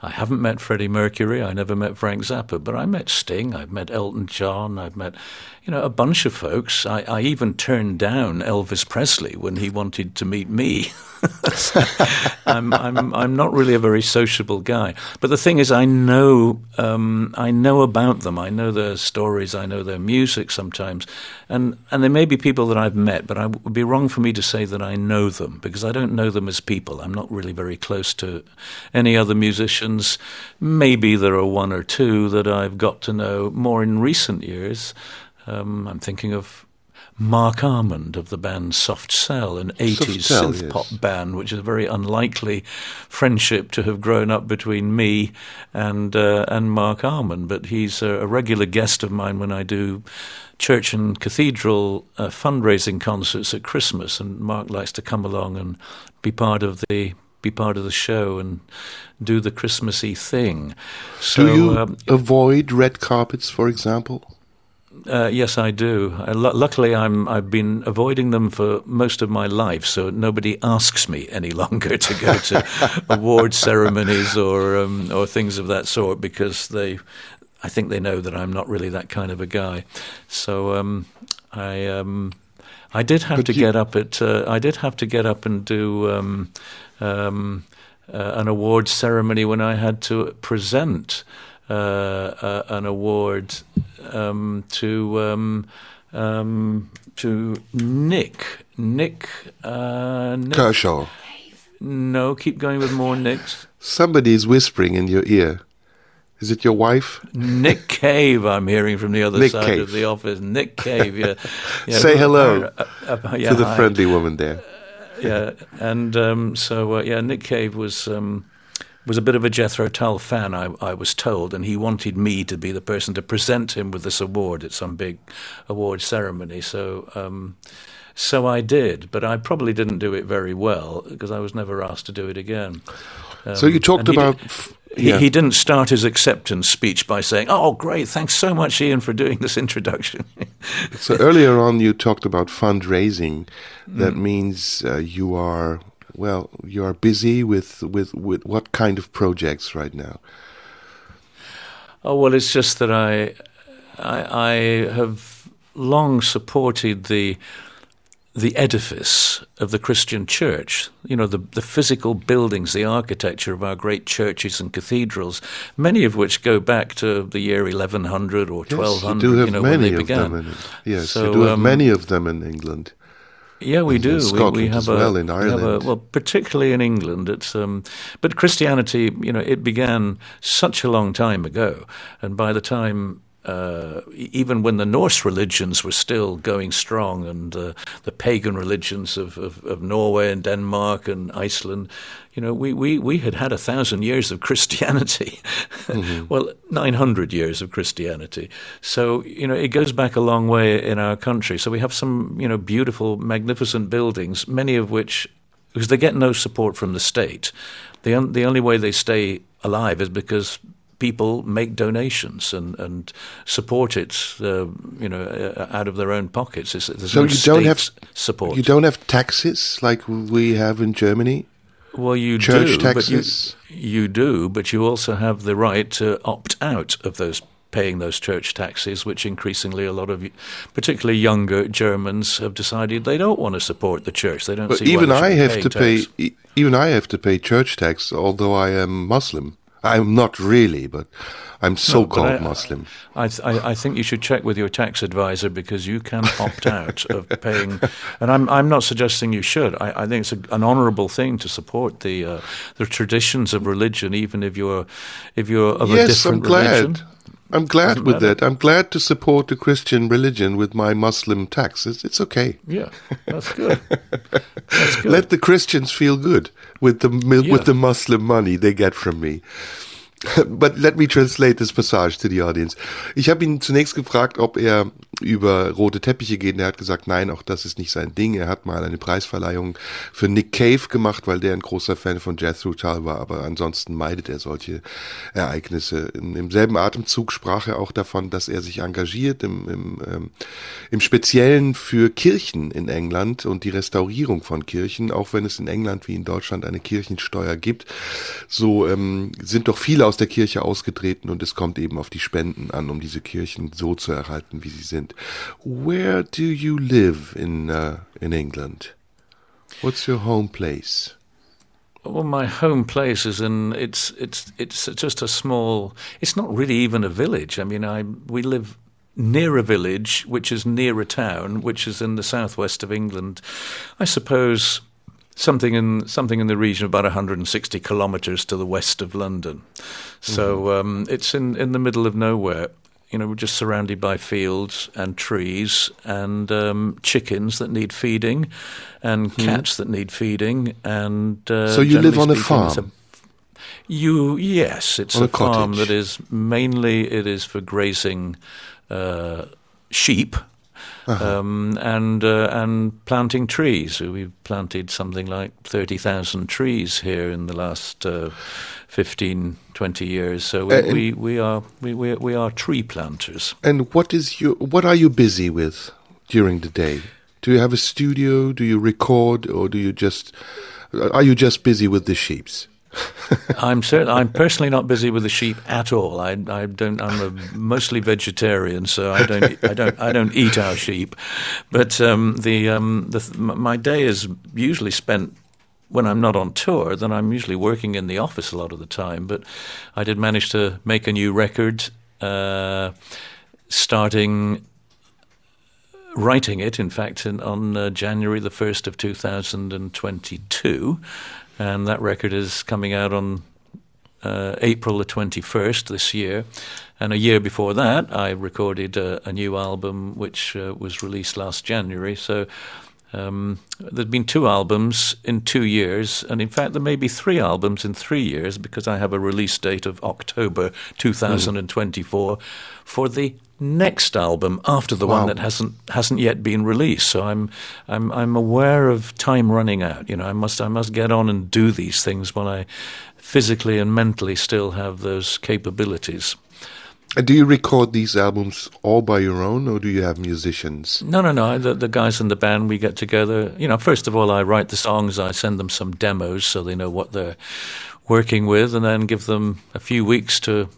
I haven't met Freddie Mercury. I never met Frank Zappa, but I met Sting. I've met Elton John. I've met, you know, a bunch of folks. I, I even turned down Elvis Presley when he wanted to meet me. I'm, I'm, I'm not really a very sociable guy. But the thing is, I know, um, I know about them. I know their stories. I know their music sometimes. And, and there may be people that I've met, but it would be wrong for me to say that I know them because I don't know them as people. I'm not really very close to any other musicians. Maybe there are one or two that I've got to know more in recent years. Um, I'm thinking of Marc Almond of the band Soft Cell, an 80s Cell, synth pop yes. band, which is a very unlikely friendship to have grown up between me and uh, and Marc Almond. But he's a, a, regular guest of mine when I do church and cathedral uh, fundraising concerts at Christmas, and Mark likes to come along and be part of the be part of the show and do the Christmassy thing. So, do you um, avoid red carpets, for example? Uh, yes, I do. Uh, luckily, I'm, I've been avoiding them for most of my life, so nobody asks me any longer to go to award ceremonies or um, or things of that sort because they, I think they know that I'm not really that kind of a guy. So um, I. Um, I did have but to you... get up at. Uh, I did have to get up and do um, um, uh, an award ceremony when I had to present uh, uh, an award um, to um, um, to Nick Nick, uh, Nik Kershaw. No, keep going with more Nicks. Somebody is whispering in your ear. Is it your wife? Nick Cave, I'm hearing from the other Nick side Cave. of the office. Nick Cave, yeah. yeah Say hello uh, uh, yeah, to the friendly woman there. yeah, and um, so, uh, yeah, Nick Cave was. Um, was a bit of a Jethro Tull fan, I, I, was told, and he wanted me to be the person to present him with this award at some big award ceremony. So, um, so I did, but I probably didn't do it very well because I was never asked to do it again. Um, so you talked about. He, yeah. he, didn't start his acceptance speech by saying, "Oh, great! Thanks so much, Ian, for doing this introduction." so earlier on, you talked about fundraising. That mm. means uh, you are well, you are busy with, with, with what kind of projects right now? Oh, well, it's just that I, I, I have long supported the the edifice of the Christian church, you know, the, the physical buildings, the architecture of our great churches and cathedrals, many of which go back to the year 1100 or 1200, yes, you, you know, when they began. In, yes, so, you do have um, many of them in England. Yeah, we do. Scotland we, we have as well a, in Ireland. A, well, particularly in England, it's um, but Christianity, you know, it began such a long time ago, and by the time uh, even when the Norse religions were still going strong and uh, the pagan religions of, of, of, Norway and Denmark and Iceland, you know, we, we, we had had a thousand years of Christianity. Mm-hmm. well, 900 years of Christianity. So, you know, it goes back a long way in our country. So we have some, you know, beautiful, magnificent buildings, many of which, because they get no support from the state, the, un- the only way they stay alive is because people make donations and, and support it, uh, you know, uh, out of their own pockets. It's, so no you don't have support. You don't have taxes like we have in Germany. Well, you Church do, taxes. but you, you do, but you also have the right to opt out of those paying those church taxes, which increasingly a lot of, particularly younger Germans, have decided they don't want to support the church. They don't. But see even I have to tax. pay. Even I have to pay church tax, although I am Muslim. I'm not really, but I'm so-called No, but I- Muslim. I, I, I think you should check with your tax advisor because you can opt out of paying. And I'm I'm not suggesting you should. I, I think it's a, an honourable thing to support the uh, the traditions of religion, even if you're if you're of a yes, I'm different glad. religion. I'm glad with matter. that. I'm glad to support the Christian religion with my Muslim taxes. It's, okay. Yeah, that's good. That's good. Let the Christians feel good with the with the Muslim money they get from me. But let me translate this passage to the audience. Ich habe ihn zunächst gefragt, ob er über rote Teppiche geht. Und er hat gesagt, nein, auch das ist nicht sein Ding. Er hat mal eine Preisverleihung für Nick Cave gemacht, weil der ein großer Fan von Jethro Tull war. Aber ansonsten meidet er solche Ereignisse. In, Im selben Atemzug sprach er auch davon, dass er sich engagiert im, im, ähm, im Speziellen für Kirchen in England und die Restaurierung von Kirchen, auch wenn es in England wie in Deutschland eine Kirchensteuer gibt. So ähm, sind doch viele aus der Kirche ausgetreten und es kommt eben auf die Spenden an, um diese Kirchen so zu erhalten, wie sie sind. Where do you live in uh, in England? What's your home place? Well, my home place is in it's it's it's just a small. It's not really even a village. I mean, I we live near a village which is near a town which is in the southwest of England. I suppose something in something in the region of about 160 kilometres to the west of London. So um, it's in in the middle of nowhere. You know, we're just surrounded by fields and trees and um, chickens that need feeding, and cats that need feeding, and uh, So you live on a speaking, it's farm? you yes, it's a, a farm that is mainly it is for grazing uh, sheep. Uh-huh. Um, and uh, and planting trees. We've planted something like thirty thousand trees here in the last uh, 15, 20 years. So we, Uh, we, we are we, we, we are tree planters. And what is your what are you busy with during the day? Do you have a studio? Do you record, or do you just are you just busy with the sheeps? I'm certain I'm personally not busy with the sheep at all. I, I don't. I'm a mostly vegetarian, so I don't. I don't. I don't eat our sheep. But um, the um, the my day is usually spent when I'm not on tour. Then I'm usually working in the office a lot of the time. But I did manage to make a new record, uh, starting writing it, in fact, in, on uh, January the 1st of 2022. And that record is coming out on uh, April the 21st this year. And a year before that, I recorded a, a new album which uh, was released last January. So um, there's been two albums in two years, and in fact, there may be three albums in three years because I have a release date of October 2024 for the next album after the Wow. one that hasn't hasn't yet been released. So I'm I'm I'm aware of time running out. You know, I must I must get on and do these things when I physically and mentally still have those capabilities. Uh, do you record these albums all by your own, or do you have musicians? No, no, no. The, the guys in the band, we get together. You know, first of all, I write the songs. I send them some demos so they know what they're working with, and then give them a few weeks to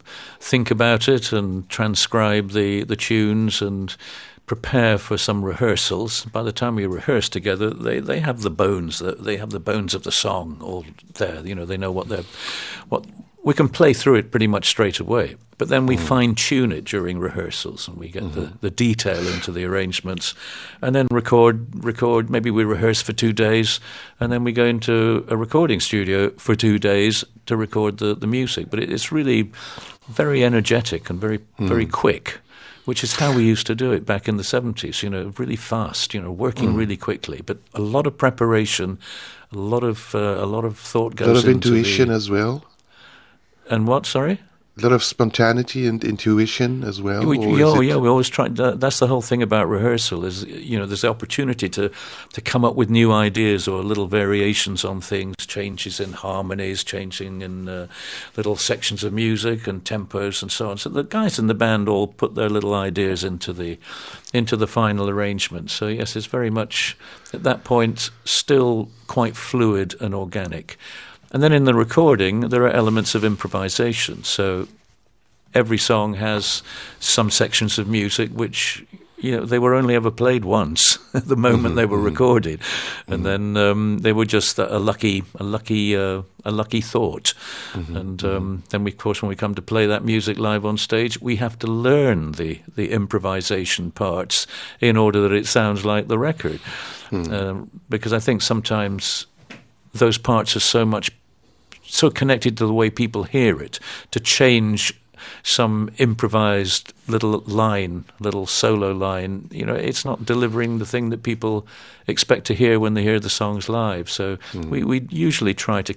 think about it and transcribe the, the tunes and prepare for some rehearsals. By the time we rehearse together, they, they have the bones. They have the bones of the song all there. You know, they know what they're what we can play through it pretty much straight away. But then we mm. fine tune it during rehearsals, and we get the, mm-hmm. the detail into the arrangements, and then record record. Maybe we rehearse for two days, and then we go into a recording studio for two days to record the, the music. But it, it's really very energetic and very mm. very quick. Which is how we used to do it back in the seventies. You know, really fast. You know, working mm. really quickly, but a lot of preparation, a lot of uh, a lot of thought goes. A lot of into intuition the, as well. And what? Sorry. A lot of spontaneity and intuition as well. We, yeah, oh, yeah, we always try. That's the whole thing about rehearsal is you know there's the opportunity to to come up with new ideas or little variations on things, changes in harmonies, changing in uh, little sections of music and tempos and so on. So the guys in the band all put their little ideas into the into the final arrangement. So yes, it's very much at that point still quite fluid and organic. And then in the recording, there are elements of improvisation. So every song has some sections of music which you know, they were only ever played once at the moment Mm-hmm, they were recorded, and then um, they were just a, lucky, a lucky, uh, a lucky thought. Mm-hmm, And um, then, we, of course, when we come to play that music live on stage, we have to learn the the improvisation parts in order that it sounds like the record, Hmm. um, because I think sometimes those parts are so much so connected to the way people hear it to change some improvised little line, little solo line. You know, it's not delivering the thing that people expect to hear when they hear the songs live. So we, we usually try to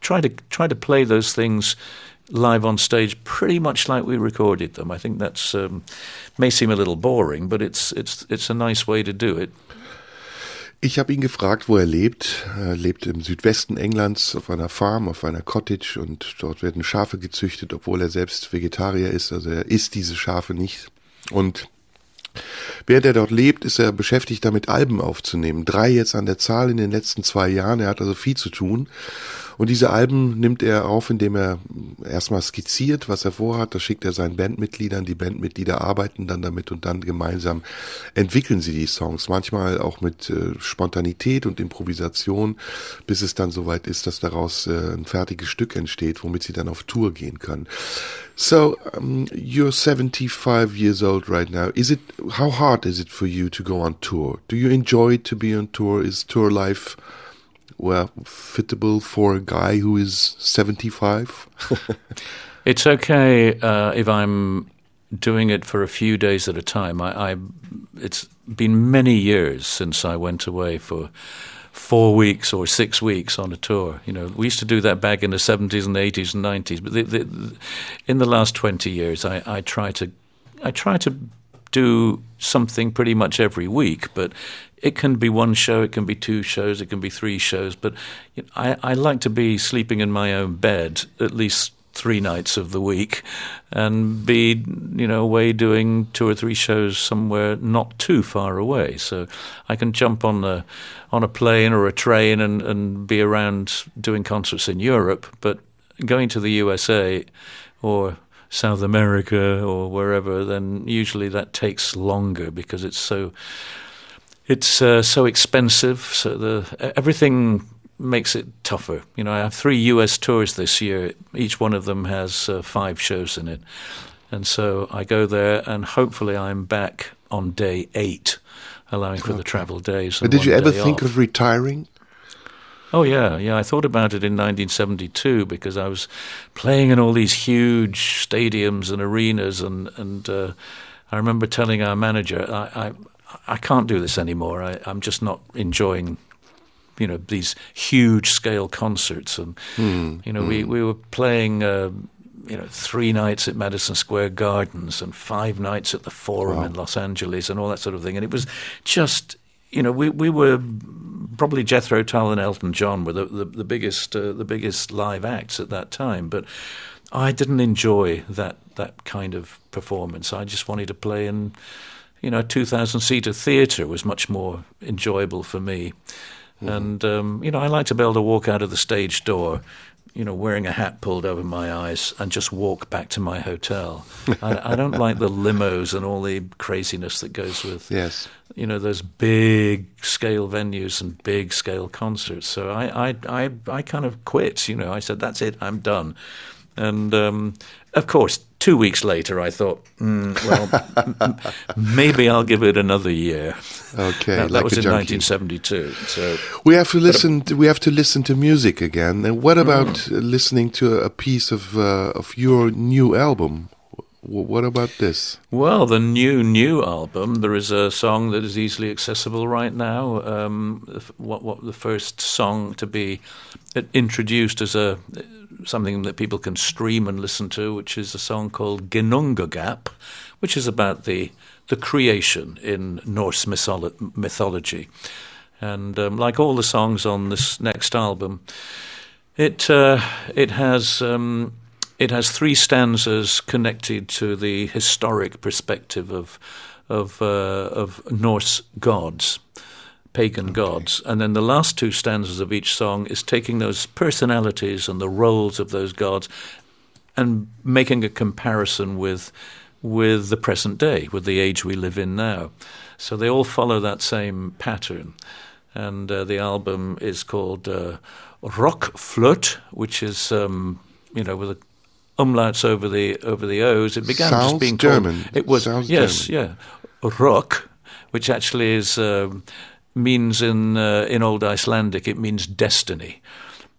try to try to play those things live on stage pretty much like we recorded them. I think that's um, may seem a little boring, but it's it's it's a nice way to do it. Ich habe ihn gefragt, wo er lebt. Er lebt im Südwesten Englands auf einer Farm, auf einer Cottage und dort werden Schafe gezüchtet, obwohl er selbst Vegetarier ist. Also er isst diese Schafe nicht. Und während er dort lebt, ist er beschäftigt damit, Alben aufzunehmen. Drei jetzt an der Zahl in den letzten zwei Jahren. Er hat also viel zu tun. Und diese Alben nimmt er auf, indem er erstmal skizziert, was er vorhat. Das schickt er seinen Bandmitgliedern. Die Bandmitglieder arbeiten dann damit und dann gemeinsam entwickeln sie die Songs. Manchmal auch mit äh, Spontanität und Improvisation, bis es dann soweit ist, dass daraus äh, ein fertiges Stück entsteht, womit sie dann auf Tour gehen können. So, um, you're 75 years old right now. Is it, how hard is it for you to go on tour? Do you enjoy to be on tour? Is tour life well, fitable for a guy who is 75? It's okay uh, if I'm doing it for a few days at a time. I, I, it's been many years since I went away for four weeks or six weeks on a tour. You know, we used to do that back in the seventies and eighties and nineties. But the, the, in the last twenty years, I, I try to, I try to do something pretty much every week. But it can be one show, it can be two shows, it can be three shows. But you know, I, I like to be sleeping in my own bed at least three nights of the week and be you know away doing two or three shows somewhere not too far away so i can jump on the on a plane or a train and and be around doing concerts in europe but going to the usa or south america or wherever then usually that takes longer because it's so it's uh, so expensive so the everything makes it tougher. You know, I have three U.S. tours this year. Each one of them has uh, five shows in it, and so I go there, and hopefully I'm back on day eight, allowing for the travel days. Did you ever think off. of retiring? Oh yeah, yeah. I thought about it in 1972 because I was playing in all these huge stadiums and arenas, and and uh, I remember telling our manager, I, I I can't do this anymore. I, I'm just not enjoying you know these huge scale concerts and you know we we were playing uh, you know three nights at Madison Square Gardens and five nights at the Forum in Los Angeles and all that sort of thing and it was just you know we we were probably Jethro Tull and Elton John were the the, the biggest uh, the biggest live acts at that time but I didn't enjoy that that kind of performance. I just wanted to play in you know a 2000 seater theater was much more enjoyable for me. And um, you know, I like to be able to walk out of the stage door, you know, wearing a hat pulled over my eyes, and just walk back to my hotel. I, I don't like the limos and all the craziness that goes with, Yes. you know, those big scale venues and big scale concerts. So I, I, I, I kind of quit. You know, I said, "That's it, I'm done." And um, of course, two weeks later, I thought, mm, well, maybe I'll give it another year. Okay, that, that like was in junkie. 1972. So We have to listen. To, we have to listen to music again. And what about Mm. uh, listening to a piece of uh, of your new album? What about this? Well, the new new album. There is a song that is easily accessible right now. Um, the what what the first song to be introduced as a something that people can stream and listen to, which is a song called Ginnungagap, which is about the the creation in Norse mytholo- mythology. And um, like all the songs on this next album, it uh, it has um, it has three stanzas connected to the historic perspective of of uh, of Norse gods, pagan gods, and then the last two stanzas of each song is taking those personalities and the roles of those gods and making a comparison with with the present day, with the age we live in now. So they all follow that same pattern. And uh, the album is called uh, RökFlöte, which is, um, you know, with a umlauts over the over the O's. It began Sounds just being German. called. It was Sounds yes, German. yeah, rök, which actually is um, means in uh, in Old Icelandic it means destiny,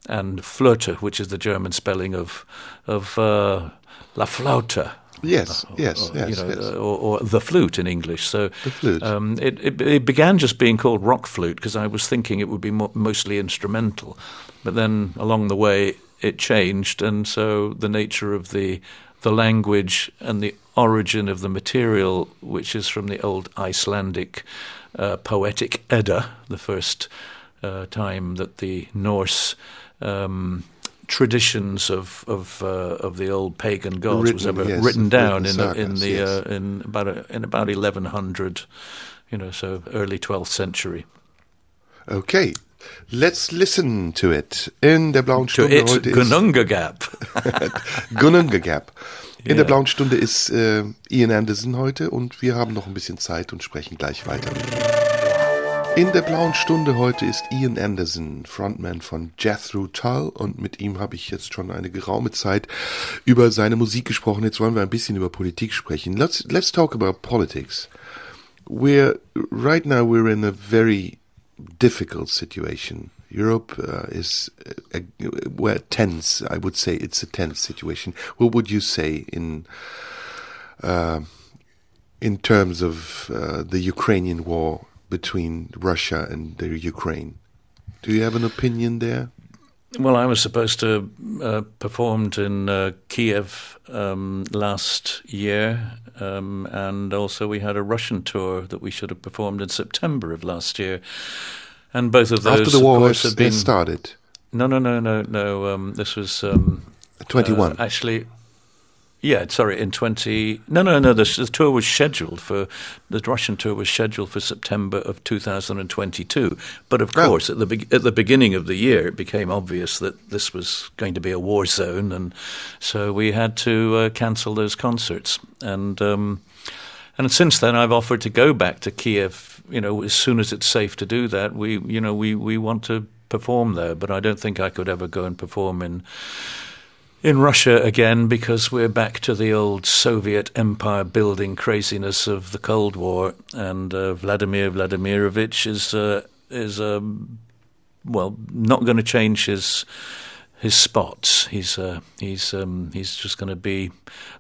and flöte, which is the German spelling of of uh, la flauta. Yes, yes, or, yes, you know, yes. uh, or, or the flute in English. So The flute. Um, it, it, it began just being called rock flute because I was thinking it would be mo- mostly instrumental, but then along the way it changed, and so the nature of the the language and the origin of the material, which is from the old Icelandic uh, poetic Edda, the first uh, time that the Norse. Um, traditions of of uh, of the old pagan gods was ever yes, written down written in in the yes. uh, in about in about eleven hundred, you know, so early twelfth century. Okay, let's listen to it. In der blauen To Stunde it, heute ist Gununga Gap. Gununga Gap. In der Ja. blauen Stunde ist äh, Ian Anderson heute und wir haben noch ein bisschen Zeit und sprechen gleich weiter. In der blauen Stunde heute ist Ian Anderson, Frontman von Jethro Tull und mit ihm habe ich jetzt schon eine geraume Zeit über seine Musik gesprochen. Jetzt wollen wir ein bisschen über Politik sprechen. Let's let's talk about politics. We're right now we're in a very difficult situation. Europe uh, is uh, well, tense. I would say it's a tense situation. What would you say in uh, in terms of uh, the Ukrainian war between Russia and the Ukraine? Do you have an opinion there? Well, I was supposed to uh, performed in uh, Kiev um, last year, um, and also we had a Russian tour that we should have performed in September of last year. And both of those, After the war course, has, have been started, no, no, no, no, no. Um, this was um, twenty-one. Uh, actually, yeah, sorry, in 20. No, no, no, the, the tour was scheduled for. The Russian tour was scheduled for September of 2022. But of Oh. course, at the, be- at the beginning of the year, it became obvious that this was going to be a war zone. And so we had to uh, cancel those concerts. And. Um, and since then, I've offered to go back to Kiev. You know, as soon as it's safe to do that, we, you know, we, we want to perform there. But I don't think I could ever go and perform in in Russia again because we're back to the old Soviet empire building craziness of the Cold War, and uh, Vladimir Vladimirovich is uh, is um, well not going to change his his spots. He's uh, he's um, he's just going to be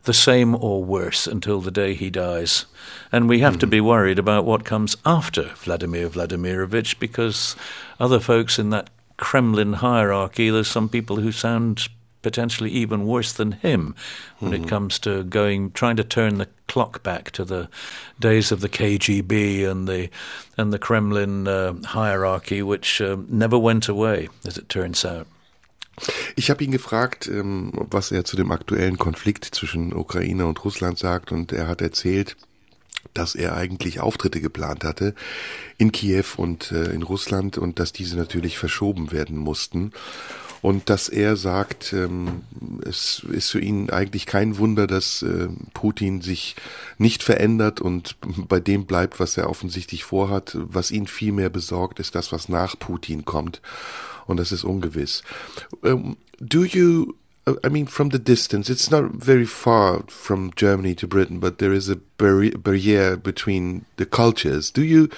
the same or worse until the day he dies, and we have to be worried about what comes after Vladimir Vladimirovich because other folks in that Kremlin hierarchy, there's some people who sound potentially even worse than him when it comes to going trying to turn the clock back to the days of the KGB and the and the Kremlin uh, hierarchy, which um, never went away, as it turns out. Ich habe ihn gefragt, ähm, was er zu dem aktuellen Konflikt zwischen Ukraine und Russland sagt und er hat erzählt, dass er eigentlich Auftritte geplant hatte in Kiew und äh, in Russland und dass diese natürlich verschoben werden mussten. Und dass er sagt, ähm, es ist für ihn eigentlich kein Wunder, dass äh, Putin sich nicht verändert und bei dem bleibt, was er offensichtlich vorhat. Was ihn viel mehr besorgt, ist das, was nach Putin kommt. Und das ist ungewiss. Um, do you I mean, from the distance, it's not very far from Germany to Britain, but there is a barri- barrier between the cultures. Do you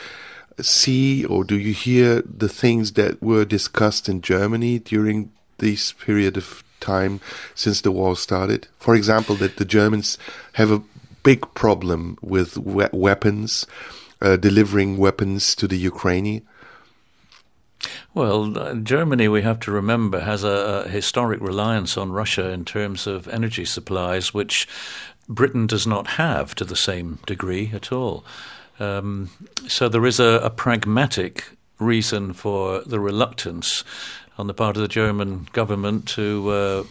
see or do you hear the things that were discussed in Germany during this period of time since the war started? For example, that the Germans have a big problem with we- weapons, uh, delivering weapons to the Ukraine. Well, uh, Germany, we have to remember, has a, a historic reliance on Russia in terms of energy supplies, which Britain does not have to the same degree at all. Um, so there is a, a pragmatic reason for the reluctance on the part of the German government to uh,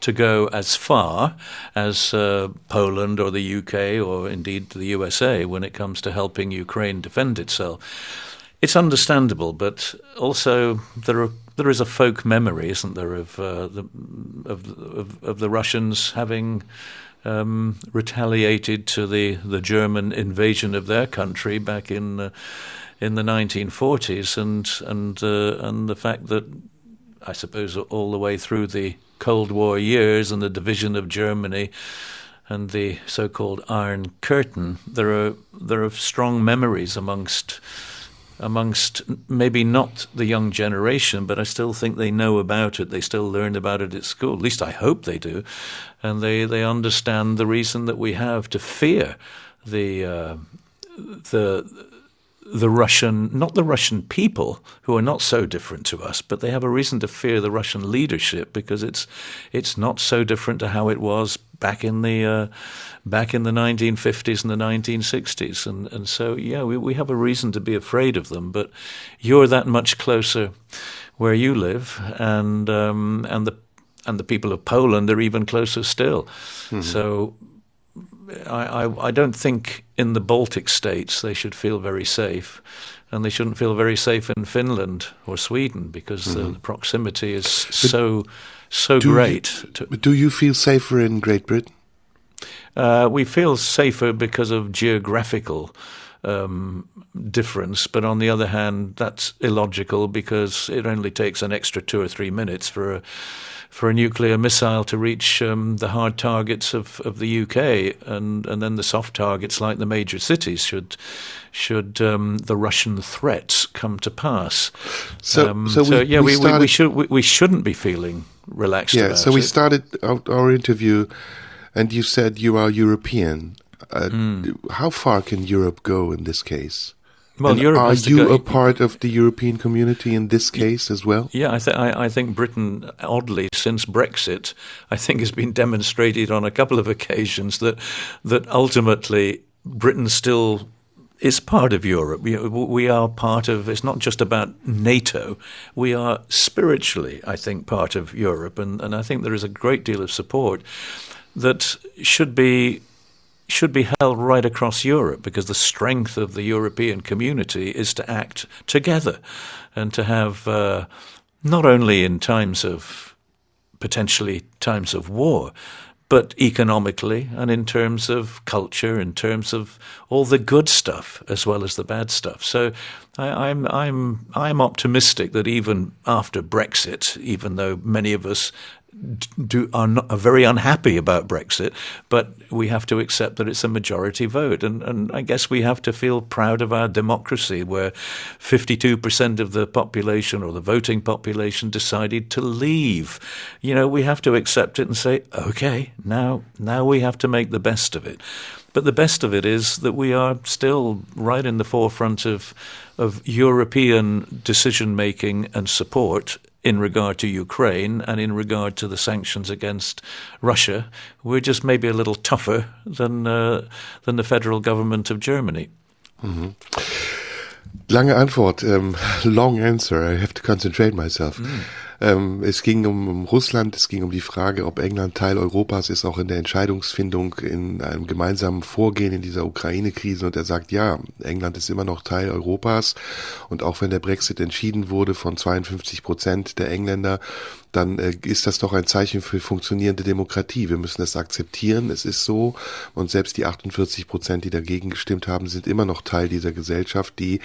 to go as far as uh, Poland or the UK or indeed the USA when it comes to helping Ukraine defend itself. It's understandable, but also there are there is a folk memory, isn't there, of uh, the of, of of the Russians having um, retaliated to the, the German invasion of their country back in uh, in the 1940s, and and uh, and the fact that I suppose all the way through the Cold War years and the division of Germany and the so-called Iron Curtain, there are there are strong memories amongst amongst maybe not the young generation, but I still think they know about it. They still learn about it at school. At least I hope they do, and they they understand the reason that we have to fear the uh, the the Russian, not the Russian people who are not so different to us, but they have a reason to fear the Russian leadership because it's it's not so different to how it was back in the uh, back in the 1950s and the 1960s, and and so yeah, we we have a reason to be afraid of them. But you're that much closer where you live, and um, and the and the people of Poland are even closer still. Mm-hmm. So I, I, I don't think in the Baltic states they should feel very safe and they shouldn't feel very safe in Finland or Sweden because mm-hmm. the, the, proximity is but so so great. You, to, do you feel safer in Great Britain? Uh, we feel safer because of geographical um, difference, but on the other hand, that's illogical because it only takes an extra two or three minutes for a for a nuclear missile to reach um, the hard targets of, of the UK, and, and then the soft targets like the major cities should should um, the Russian threats come to pass. So, um, so, we, so, yeah, we, we, started, we, should we, we, shouldn't be feeling relaxed. Yeah, so we it. started our, our, interview, and you said you are European. Uh, mm. How far can Europe go in this case? Well, and Europe are you go, a part of the European community in this case as well? Yeah, I, th- I, I, think Britain, oddly, since Brexit, I think has been demonstrated on a couple of occasions that that ultimately Britain still is part of Europe. We, we are part of. It's not just about NATO. We are spiritually, I think, part of Europe, and and I think there is a great deal of support that should be should be held right across Europe because the strength of the European community is to act together and to have uh, not only in times of potentially times of war, but economically and in terms of culture, in terms of all the good stuff as well as the bad stuff. So I, I'm, I'm I'm optimistic that even after Brexit, even though many of us do are, not, are very unhappy about Brexit, but we have to accept that it's a majority vote, and and I guess we have to feel proud of our democracy, where 52% of the population or the voting population decided to leave. You know, we have to accept it and say, okay, now now we have to make the best of it. But the best of it is that we are still right in the forefront of of European decision making and support in regard to Ukraine and in regard to the sanctions against Russia. We're just maybe a little tougher than uh, than the federal government of Germany. Mhm. Lange Antwort, um, long answer. I have to concentrate myself. Mm. Ähm, es ging um, um, Russland, es ging um die Frage, ob England Teil Europas ist, auch in der Entscheidungsfindung, in einem gemeinsamen Vorgehen in dieser Ukraine-Krise. Und er sagt, ja, England ist immer noch Teil Europas. Und auch wenn der Brexit entschieden wurde von 52 Prozent der Engländer, dann äh, ist das doch ein Zeichen für funktionierende Demokratie. Wir müssen das akzeptieren. Es ist so. Und selbst die 48 Prozent, die dagegen gestimmt haben, sind immer noch Teil dieser Gesellschaft, die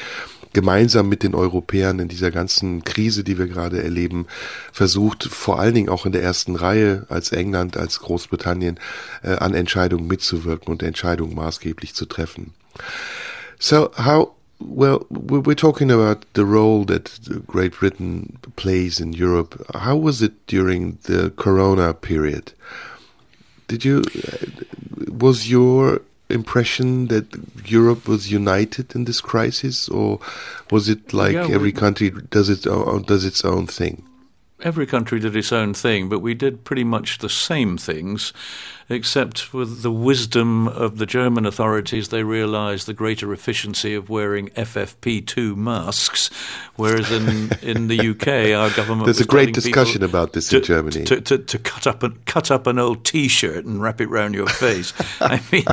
gemeinsam mit den Europäern in dieser ganzen Krise, die wir gerade erleben, versucht, vor allen Dingen auch in der ersten Reihe als England, als Großbritannien, äh, an Entscheidungen mitzuwirken und Entscheidungen maßgeblich zu treffen. So how well we're talking about the role that Great Britain plays in Europe. How was it during the Corona period? Did you was your impression that Europe was united in this crisis, or was it like yeah, every country does it does its own thing? Every country did its own thing, but we did pretty much the same things except with the wisdom of the German authorities, they realized the greater efficiency of wearing FFP2 masks, whereas in, in the UK, our government There's a great discussion about this to, in Germany. To, to, to, cut, up cut up an old T-shirt and wrap it round your face. I mean,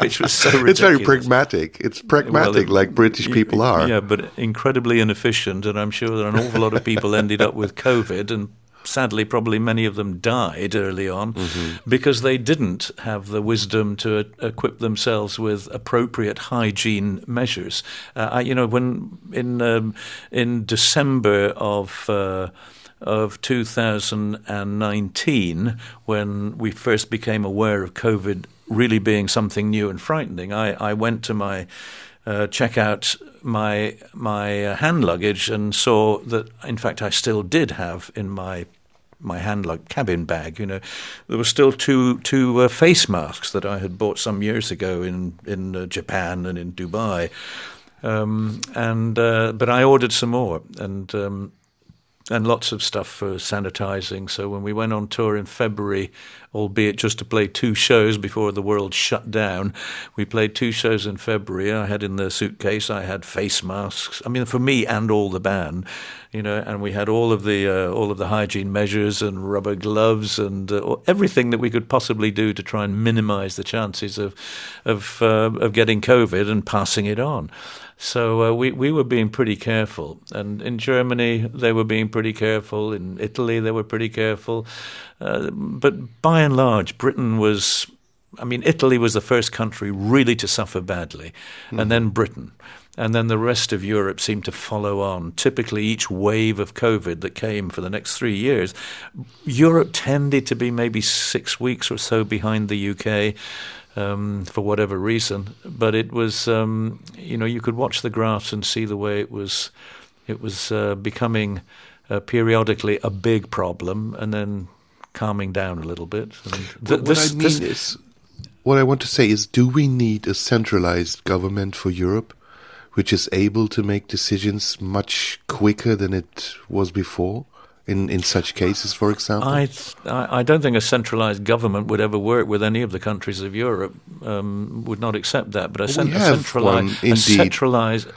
which was so ridiculous. It's very pragmatic. It's pragmatic, well, like British people are. Yeah, but incredibly inefficient, and I'm sure that an awful lot of people ended up with COVID and sadly, probably many of them died early on mm-hmm. because they didn't have the wisdom to equip themselves with appropriate hygiene measures. Uh, I, you know, when in um, in December of uh, of 2019, when we first became aware of COVID really being something new and frightening, I, I went to my uh, check out my my uh, hand luggage and saw that in fact I still did have in my my hand like cabin bag. You know, there were still two two uh, face masks that I had bought some years ago in in uh, Japan and in Dubai. Um, and uh, but I ordered some more and. Um, and lots of stuff for sanitizing. So when we went on tour in February, albeit just to play two shows before the world shut down, we played two shows in February. I had in the suitcase, I had face masks. I mean, for me and all the band, you know, and we had all of the uh, all of the hygiene measures and rubber gloves and uh, everything that we could possibly do to try and minimize the chances of of uh, of getting COVID and passing it on. So uh, we we were being pretty careful, and in Germany they were being pretty careful. In Italy they were pretty careful, uh, but by and large, Britain was. I mean, Italy was the first country really to suffer badly, mm-hmm. and then Britain. And then the rest of Europe seemed to follow on. Typically, each wave of COVID that came for the next three years, Europe tended to be maybe six weeks or so behind the UK um, for whatever reason. But it was, um, you know, you could watch the graphs and see the way it was, it was uh, becoming uh, periodically a big problem, and then calming down a little bit. Th- what, this, I mean this, is, what I want to say is, do we need a centralized government for Europe? Which is able to make decisions much quicker than it was before? In, in such cases, for example? I, I don't think a centralized government would ever work with any of the countries of Europe. Um, would not accept that. But a, we a centralized, a centralized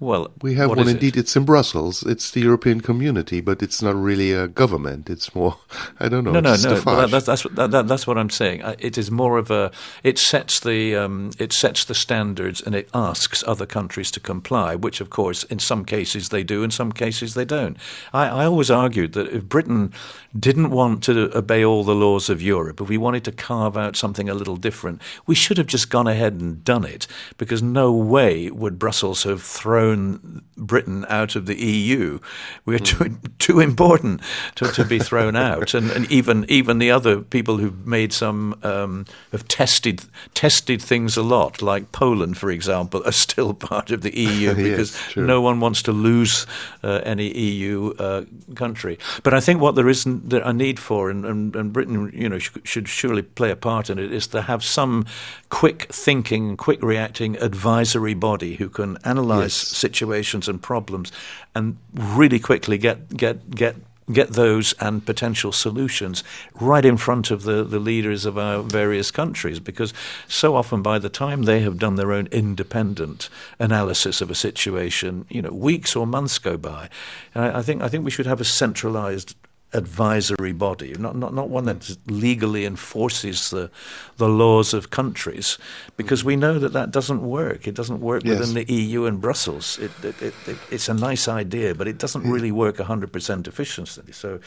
well, we have one indeed. It? It's in Brussels. It's the European Community, but it's not really a government. It's more, I don't know. No, no, no. Well, that's that's that, that, that's what I'm saying. It is more of a. It sets the um, it sets the standards and it asks other countries to comply, which of course in some cases they do, in some cases they don't. I, I always argued that if Britain didn't want to obey all the laws of Europe, if we wanted to carve out something a little different, we should have just gone ahead and done it, because no way would Brussels have thrown thrown Britain out of the EU. We're too too important to, to be thrown out, and, and even even the other people who've made some um, have tested tested things a lot, like Poland, for example, are still part of the EU because yes, no one wants to lose uh, any EU uh, country. But I think what there is a need for, and, and, and Britain, you know, should, should surely play a part in it, is to have some quick thinking, quick reacting advisory body who can analyse yes situations and problems and really quickly get get get get those and potential solutions right in front of the, the leaders of our various countries because so often by the time they have done their own independent analysis of a situation, you know, weeks or months go by. I, I think I think we should have a centralized advisory body, not, not, not one that legally enforces the, the laws of countries, because we know that that doesn't work. It doesn't work yes. within the EU and Brussels. It, it, it, it's a nice idea, but it doesn't really work 100% efficiently. So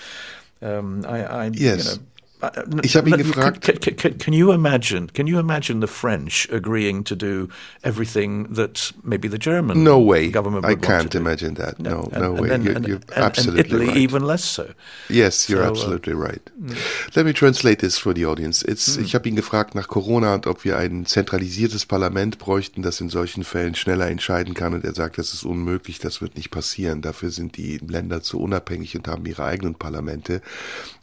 um, I, I yes. you know, ich habe ihn gefragt. Can, can, can, you imagine? Can you imagine the French agreeing to do everything that maybe the German no way. government I can't imagine that. No, no, and, no way. And, you're, and, you're absolutely Italy right. even less so. Yes, you're so, uh, absolutely uh, right. Let me translate this for the audience. It's, mm. Ich habe ihn gefragt nach Corona und ob wir ein zentralisiertes Parlament bräuchten, das in solchen Fällen schneller entscheiden kann. Und er sagt, das ist unmöglich, das wird nicht passieren. Dafür sind die Länder zu unabhängig und haben ihre eigenen Parlamente.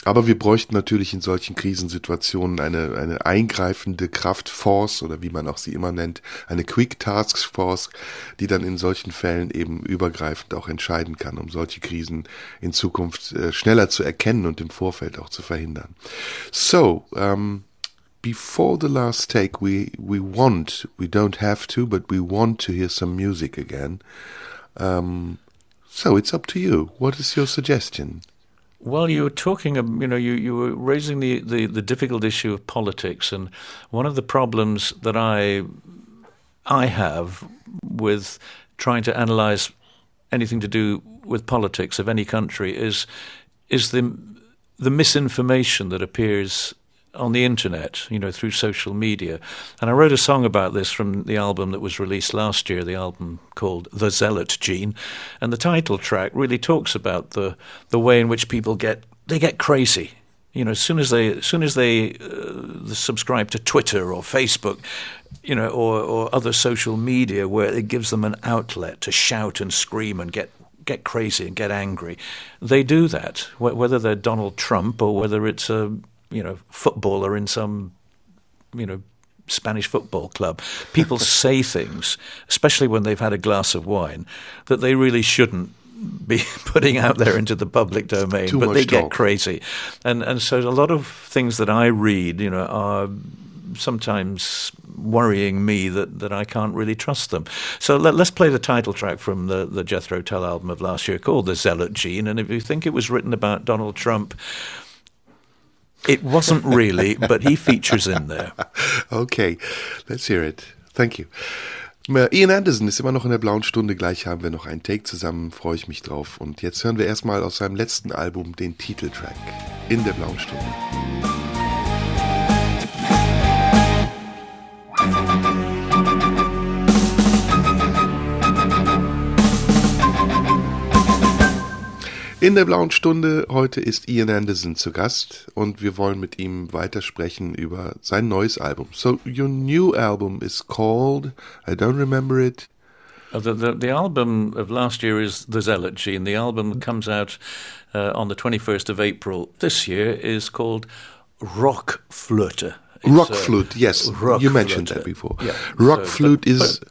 Aber wir bräuchten natürlich in solchen Krisensituationen Situationen eine, eine eingreifende Kraftforce oder wie man auch sie immer nennt, eine Quick Task Force, die dann in solchen Fällen eben übergreifend auch entscheiden kann, um solche Krisen in Zukunft äh, schneller zu erkennen und im Vorfeld auch zu verhindern. So, um, before the last take, we, we want, we don't have to, but we want to hear some music again. Um, so it's up to you. What is your suggestion? Well, you were talking, you know, you, you were raising the, the, the difficult issue of politics, and one of the problems that I I have with trying to analyze anything to do with politics of any country is is the the misinformation that appears on the internet, you know, through social media. And I wrote a song about this from the album that was released last year, the album called The Zealot Gene. And the title track really talks about the, the way in which people get they get crazy. You know, as soon as they as soon as they uh, subscribe to Twitter or Facebook, you know, or, or other social media where it gives them an outlet to shout and scream and get get crazy and get angry. They do that, whether they're Donald Trump or whether it's a you know footballer in some you know Spanish football club. People say things, especially when they've had a glass of wine, that they really shouldn't be putting out there into the public domain, Too but they talk. get crazy, and and so a lot of things that I read, you know, are sometimes worrying me that, that I can't really trust them. So let, us play the title track from the, the Jethro Tull album of last year called The Zealot Gene. And if you think it was written about Donald Trump, it wasn't really, but he features in there. Okay, let's hear it. Thank you. Ian Anderson ist immer noch in der blauen Stunde. Gleich haben wir noch einen Take zusammen, freue ich mich drauf. Und jetzt hören wir erstmal aus seinem letzten Album den Titeltrack in der blauen Stunde. In der blauen Stunde heute ist Ian Anderson zu Gast und wir wollen mit ihm weitersprechen über sein neues Album. So your new album is called I don't remember it. Uh, the, the, the album of last year is The Zealot Gene. The album comes out uh, on the 21st of April this year is called Rock Flöte. Rock uh, flute, yes. Rock you mentioned flute. that before. Yeah. Rock So, flute but- is but-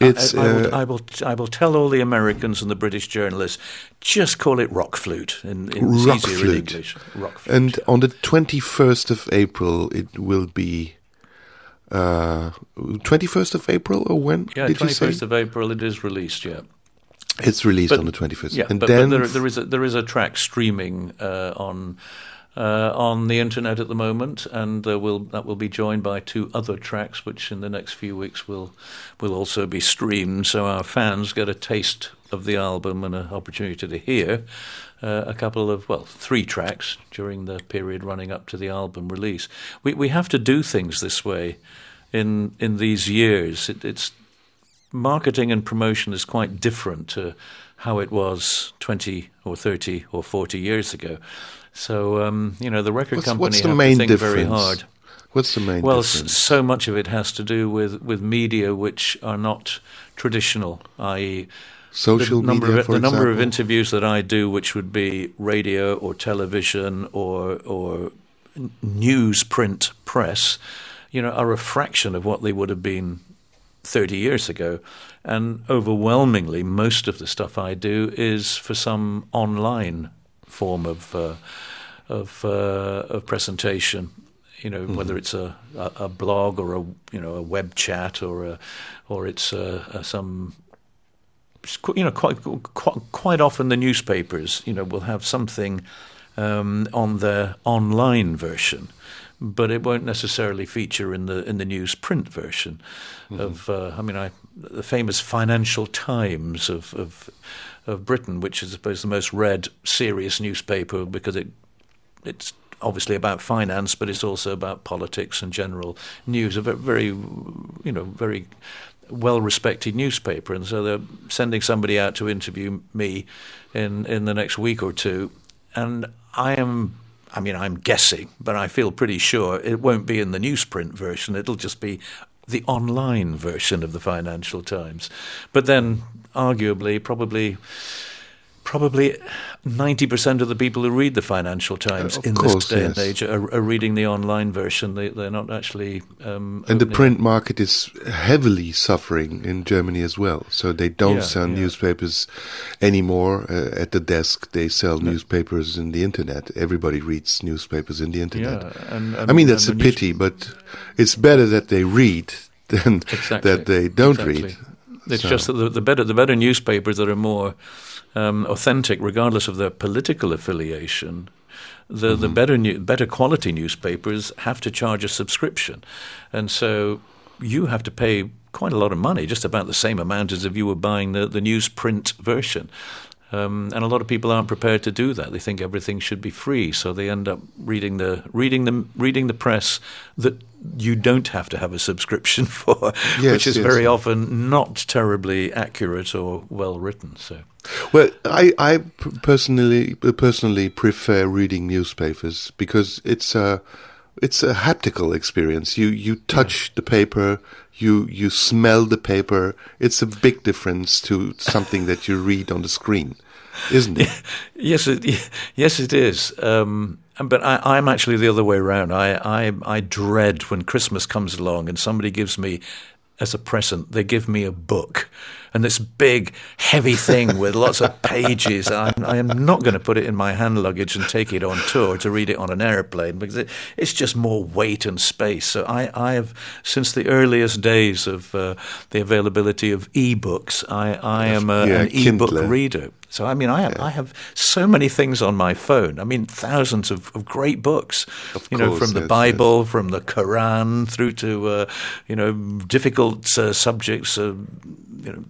it's I, I, will, uh, I will. I will tell all the Americans and the British journalists. Just call it rock flute. In, in rock easier in. English. Rock flute. And on the 21st of April it will be uh 21st of April or when yeah, did you say? first of April. It is released. Yeah. It's released But- on the 21st. Yeah, and but, then but there, there is a, there is a track streaming uh, on uh, on the internet at the moment, and uh, will that will be joined by two other tracks, which in the next few weeks will will also be streamed, so our fans get a taste of the album and an opportunity to hear uh, a couple of well three tracks during the period running up to the album release. We we have to do things this way in in these years. It, it's marketing and promotion is quite different to how it was 20 or 30 or 40 years ago. So, um, you know, the record what's, company what's the have main to think difference? very hard. What's the main Well, s- difference? so much of it has to do with, with media which are not traditional, i.e., Social the number media, of, for the number of interviews that I do, which would be radio or television or or newsprint press, you know, are a fraction of what they would have been 30 years ago. And overwhelmingly, most of the stuff I do is for some online form of uh, of, uh, of presentation. You know, whether it's a, a, a blog or a you know a web chat or a, or it's uh uh some you know quite, quite quite often the newspapers you know will have something um, on their online version, but it won't necessarily feature in the in the newsprint version of. Uh, I mean, I the famous Financial Times of, of of Britain, which is I suppose the most read serious newspaper because it it's obviously about finance, but it's also about politics and general news. A very, you know, very well-respected newspaper, and so they're sending somebody out to interview me in in the next week or two, and I am. I mean, I'm guessing, but I feel pretty sure it won't be in the newsprint version. It'll just be the online version of the Financial Times. But then, arguably, probably probably 90% of the people who read the Financial Times Uh, in course, this day and age are, are reading the online version. They, they're not actually. Um, And the print market is heavily suffering in Germany as well. So they don't Yeah, sell yeah. newspapers anymore uh, at the desk. They sell newspapers in the internet. Everybody reads newspapers in the internet. Yeah, and, and, I mean, that's a pity, but it's better that they read than Exactly. that they don't Exactly. read. It's So- just that the, the better the better newspapers that are more um, authentic, regardless of their political affiliation, the Mm-hmm. the better new, better quality newspapers have to charge a subscription, and so you have to pay quite a lot of money, just about the same amount as if you were buying the the newsprint version. Um, and a lot of people aren't prepared to do that. They think everything should be free, so they end up reading the reading the reading the press that you don't have to have a subscription for, Yes, which is yes. very often not terribly accurate or well written. So, Well, I personally personally prefer reading newspapers because it's a it's a haptical experience. You you touch the paper, you you smell the paper. It's a big difference to something that you read on the screen, isn't it? yes, it, yes, it is. Um, but I, I'm actually the other way around. I, I I dread when Christmas comes along and somebody gives me as a present. They give me a book. And this big, heavy thing with lots of pages. I'm, I am not going to put it in my hand luggage and take it on tour to read it on an airplane because it, it's just more weight and space. So I, I have, since the earliest days of uh, the availability of e-books, I, I am a, Yeah, an e-book reader. So I mean, I have, I have so many things on my phone. I mean, thousands of, of great books. Of you know, course, from the yes, Bible, from the Quran, through to uh, you know difficult uh, subjects, uh, you know,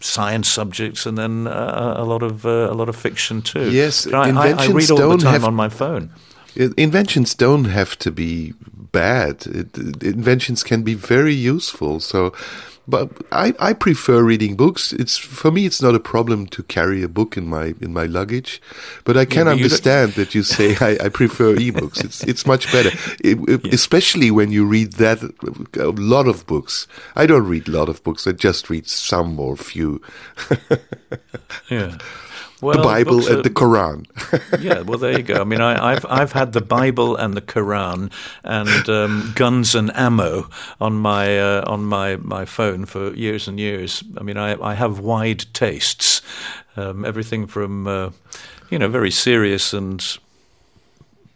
science subjects, and then uh, a lot of uh, a lot of fiction too. Yes, I, I, I inventions read all the don't time have- on my phone. Inventions don't have to be bad. It, inventions can be very useful. So, but I, I prefer reading books. It's for me. It's not a problem to carry a book in my in my luggage, but I can but you understand that you say I, I prefer ebooks. It's it's much better, It- it- especially when you read that a lot of books. I don't read a lot of books. I just read some or few. Yeah. Well, the Bible books and are- the Quran. yeah, well, there you go. I mean, I, I've I've had the Bible and the Quran and um, guns and ammo on my uh, on my, my phone for years and years. I mean, I I have wide tastes, um, everything from uh, you know very serious and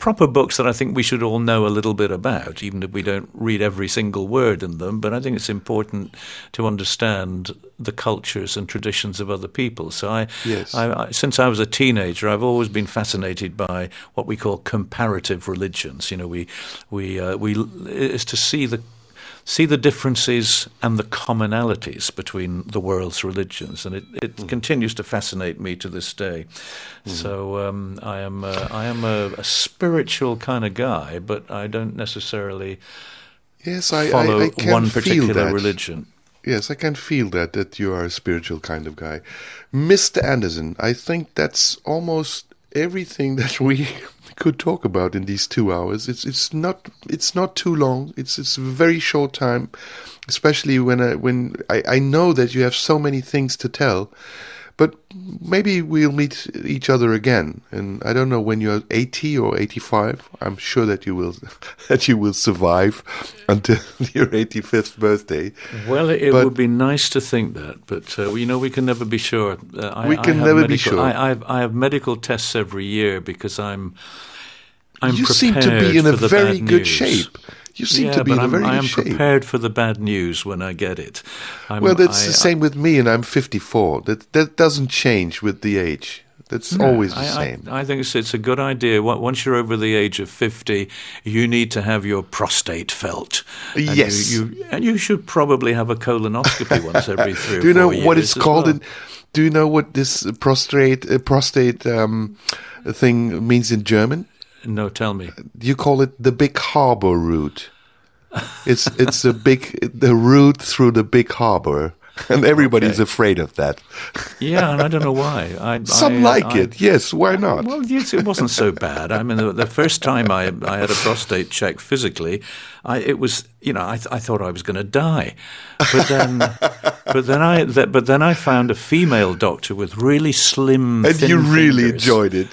proper books that I think we should all know a little bit about, even if we don't read every single word in them. But I think it's important to understand the cultures and traditions of other people. So I, Yes. I, I since I was a teenager, I've always been fascinated by what we call comparative religions. You know, we we uh, we is to see the see the differences and the commonalities between the world's religions, and it, it continues to fascinate me to this day. So um, I am uh, I am a, a spiritual kind of guy, but I don't necessarily yes, I, follow I, I can one particular religion. Yes, I can feel that that you are a spiritual kind of guy. Mr. Anderson, I think that's almost everything that we could talk about in these 2 hours. It's it's not it's not too long. It's it's a very short time, especially when I, when I, I know that you have so many things to tell. But maybe we'll meet each other again, and I don't know when you're 80 or 85. I'm sure that you will that you will survive until your 85th birthday. Well, it, But- would be nice to think that, but uh, you know we can never be sure. Uh, I, We can never be sure. I, I, have, I have medical tests every year because I'm. I'm you seem to be in a very good news. shape. You seem yeah, to be in a I'm, very I am shape. prepared for the bad news when I get it. I'm, Well, that's I- the same with me, and I'm 54. That that doesn't change with the age. That's always the I, I- same. I, think it's, it's a good idea. Once you're over the age of 50, you need to have your prostate felt. And you- Yes. You, and you should probably have a colonoscopy once every three do you know what it's called? well. In, do you know what this prostate uh, prostate um, thing means in German? No, tell me. You call it the big harbor route. It's it's a big the route through the big harbor, and everybody's Okay. afraid of that. Yeah, and I don't know why. I, Some I- like I- it. Yes, why not? Well, yes, it wasn't so bad. I mean, the, the first time I, I had a prostate check physically, I, it was you know I, th- I thought I was going to die, but then but then I th- but then I found a female doctor with really slim and you really fingers. enjoyed it.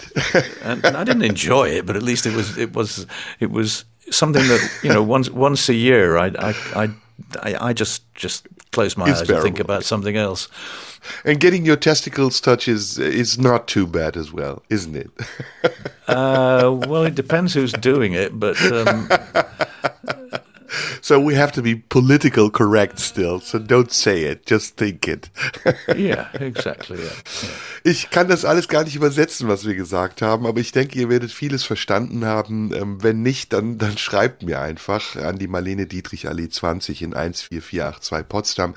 and I didn't enjoy it, but at least it was it was it was something that you know once once a year I I I, I, just just close my It's eyes and think about something else. and getting your testicles touched is is not too bad as well, isn't it? Uh, well, it depends who's doing it, but um, so we have to be political correct still. So don't say it, just think it. yeah, exactly. Yeah. Ich kann das alles gar nicht übersetzen, was wir gesagt haben, aber ich denke, ihr werdet vieles verstanden haben. Ähm, wenn nicht, dann, dann schreibt mir einfach an die Marlene Dietrich Allee 20 in 14482 Potsdam.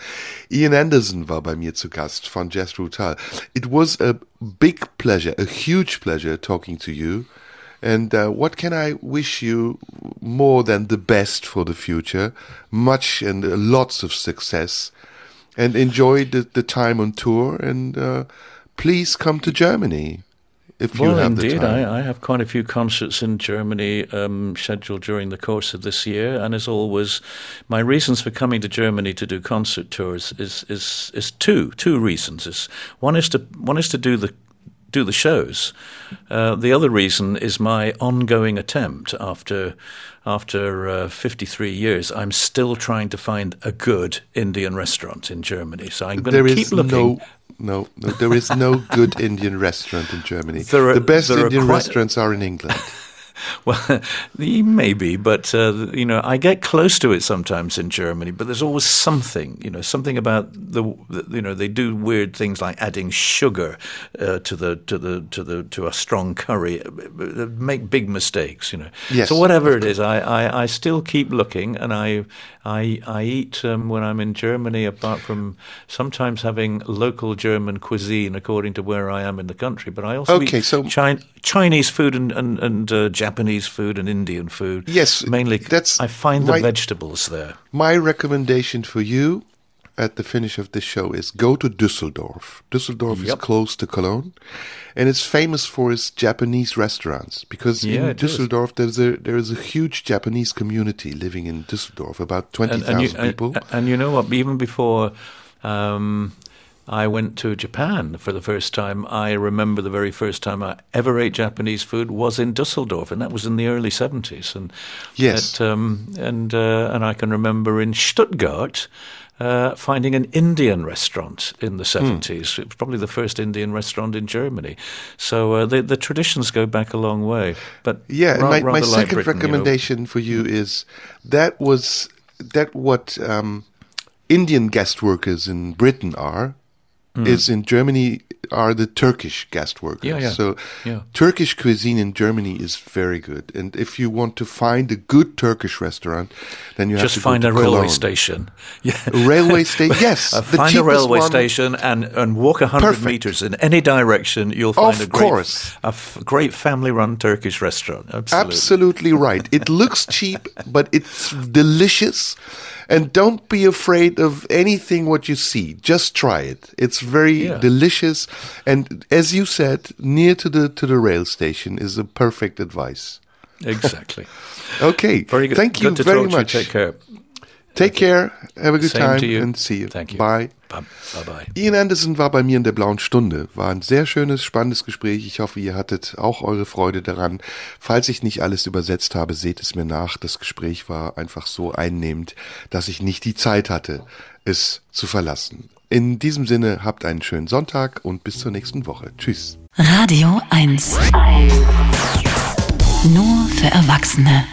Ian Anderson war bei mir zu Gast von Jazz Rutal. It was a big pleasure, a huge pleasure talking to you. And uh, what can I wish you more than the best for the future? Much and uh, lots of success. And enjoy the, the time on tour. And uh, please come to Germany if well, you have indeed, the time. I, I have quite a few concerts in Germany um, scheduled during the course of this year, and as always, my reasons for coming to Germany to do concert tours is is is two two reasons. Is one is to one is to do the do the shows. Uh, the other reason is my ongoing attempt after after uh, 53 years. I'm still trying to find a good Indian restaurant in Germany. So I'm going to keep looking. No no, no, there is no good Indian restaurant in Germany. Are, the best Indian restaurants are in England. Well, maybe, but uh, you know, I get close to it sometimes in Germany. But there's always something, you know, something about the, you know, they do weird things like adding sugar uh, to the to the to the to a strong curry. They make big mistakes, you know. Yes, so whatever it is, I, I, I still keep looking, and I I I eat um, when I'm in Germany. Apart from sometimes having local German cuisine according to where I am in the country, but I also okay, eat so Chinese food and and, and uh, Japanese food and Indian food. Yes, mainly. That's I find my, the vegetables there. My recommendation for you at the finish of this show is go to Düsseldorf. Düsseldorf Yep. is close to Cologne, and it's famous for its Japanese restaurants because Yeah, in it is. Düsseldorf there's a there is a huge Japanese community living in Düsseldorf, about twenty And, and, you, thousand people. and, and you know what? Even before um, I went to Japan for the first time, I remember the very first time I ever ate Japanese food was in Dusseldorf, and that was in the early seventies. And Yes. um, and uh, and I can remember in Stuttgart. Uh, finding an Indian restaurant in the 70s. It was probably the first Indian restaurant in Germany. So uh, the, the traditions go back a long way. But Yeah, ra- my, my like second Britain, you know. recommendation for you is that was that what um, Indian guest workers in Britain are is in Germany are the Turkish guest workers. Mm. Yeah, yeah. So Yeah. Turkish cuisine in Germany is very good, and if you want to find a good Turkish restaurant, then you Just have to find a railway Cologne. station. Yeah. A railway station, yes. Uh, find a railway one. station and, and walk a hundred meters in any direction. You'll find Of a great, course. a f- great family-run Turkish restaurant. Absolutely. Absolutely right. It looks cheap, but it's delicious. And don't be afraid of anything what you see. Just try it. It's very Yeah. delicious. And as you said, near to the to the rail station is a perfect advice. Exactly. Okay. Very good. Thank you Good very to you. much. Take care. Take care. Have a good Same time to you. and see you. Thank you. Bye. Bye bye. Ian Anderson war bei mir in der blauen Stunde. War ein sehr schönes, spannendes Gespräch. Ich hoffe, ihr hattet auch eure Freude daran. Falls ich nicht alles übersetzt habe, seht es mir nach. Das Gespräch war einfach so einnehmend, dass ich nicht die Zeit hatte, es zu verlassen. In diesem Sinne, habt einen schönen Sonntag und bis zur nächsten Woche. Tschüss. Radio 1. Nur für Erwachsene.